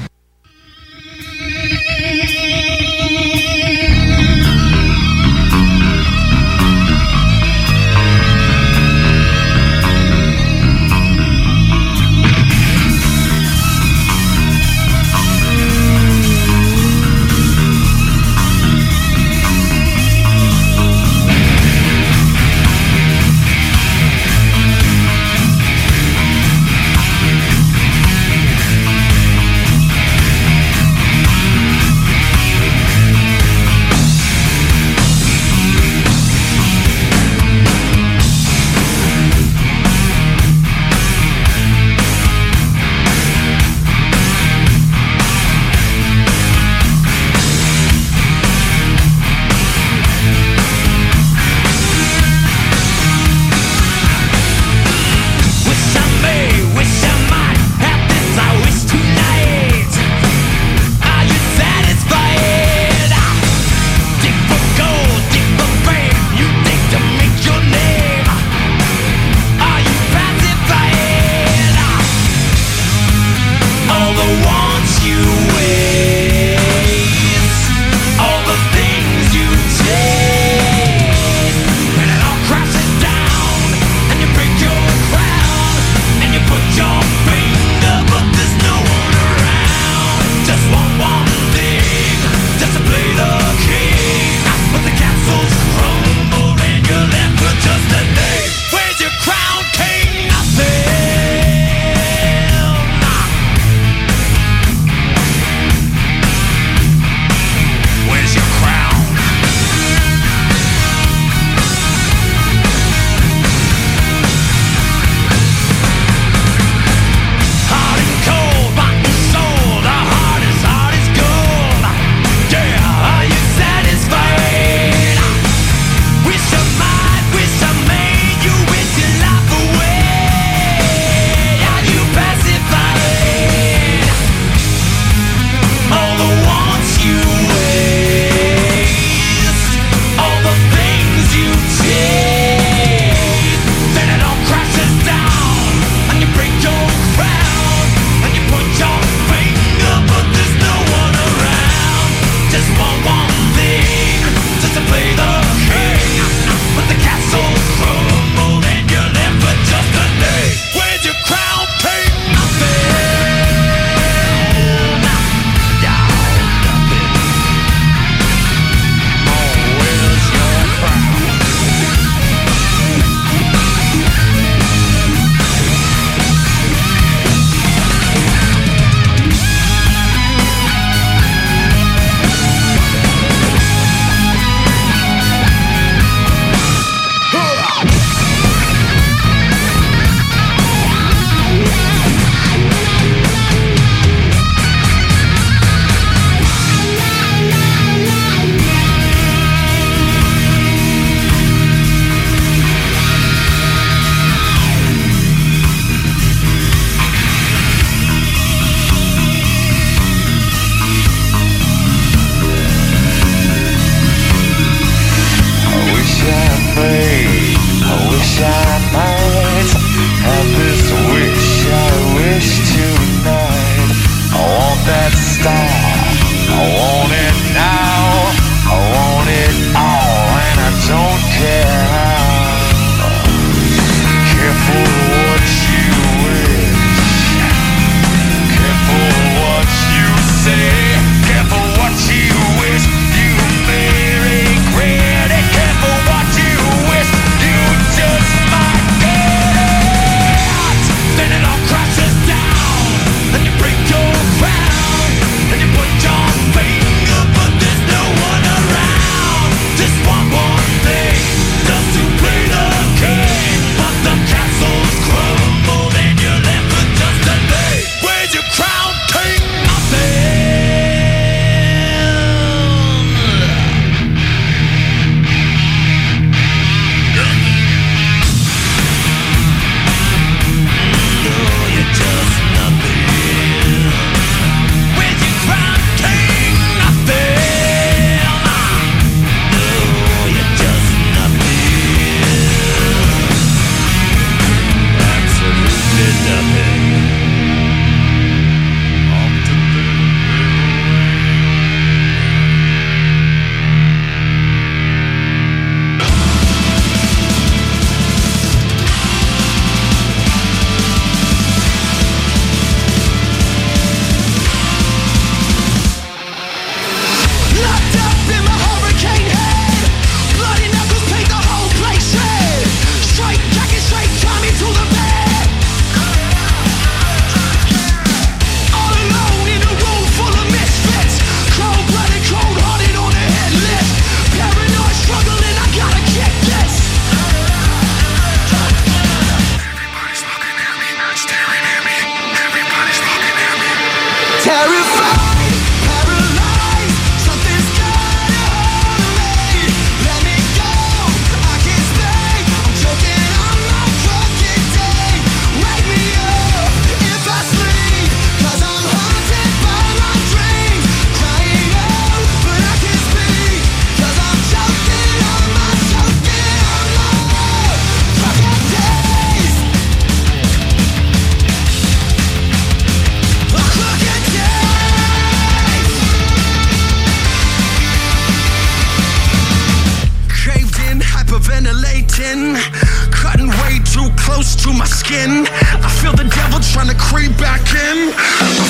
I feel the devil trying to creep back in.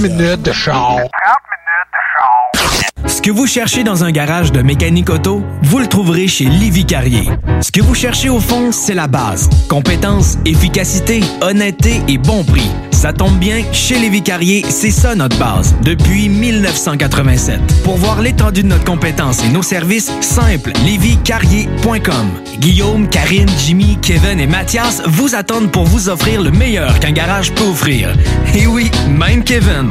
minutes de char. Ce que vous cherchez dans un garage de mécanique auto, vous le trouverez chez Livy Carrier. Ce que vous cherchez au fond, c'est la base. Compétence, efficacité, honnêteté et bon prix. Ça tombe bien, chez les Carrier, c'est ça notre base, depuis 1987. Pour voir l'étendue de notre compétence et nos services, simple, lévicarier.com. Guillaume, Karine, Jimmy, Kevin et Mathias vous attendent pour vous offrir le meilleur qu'un garage peut offrir. Et oui, même Kevin.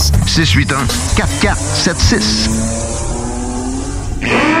681 4476.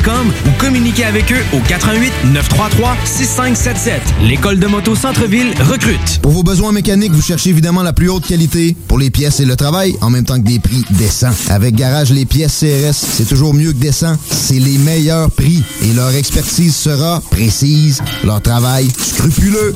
ou communiquez avec eux au 88 933 6577. L'école de moto Centre-ville recrute. Pour vos besoins mécaniques, vous cherchez évidemment la plus haute qualité pour les pièces et le travail, en même temps que des prix décents. Avec Garage Les Pièces CRS, c'est toujours mieux que décent. C'est les meilleurs prix et leur expertise sera précise, leur travail scrupuleux.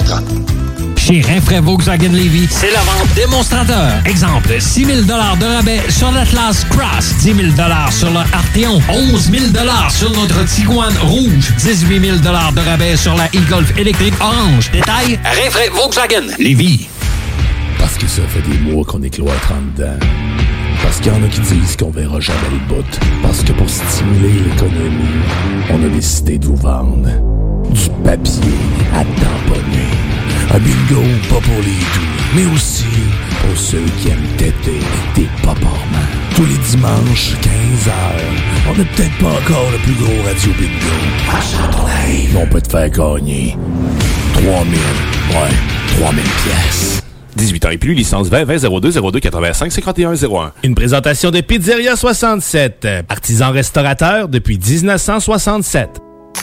Chez Rinfraie Volkswagen Levy, c'est la vente démonstrateur. Exemple, 6 000 de rabais sur l'Atlas Cross, 10 000 sur le Arteon, 11 000 sur notre Tiguan Rouge, 18 000 de rabais sur la e-Golf électrique orange. Détail, Rinfraie Volkswagen Levy. Parce que ça fait des mois qu'on est cloître en dedans. Parce qu'il y en a qui disent qu'on verra jamais le bout. Parce que pour stimuler l'économie, on a décidé de vous vendre du papier à tamponner. Un bingo pas pour les doux, mais aussi pour ceux qui aiment têter des paparmans. Tous les dimanches, 15h, on n'est peut-être pas encore le plus gros radio bingo à Châteauneuf. Mais on peut te faire gagner 3000, ouais, 3000 pièces. 18 ans et plus, licence 20 20 02 02 85 51 01. Une présentation de Pizzeria 67, artisan restaurateur depuis 1967.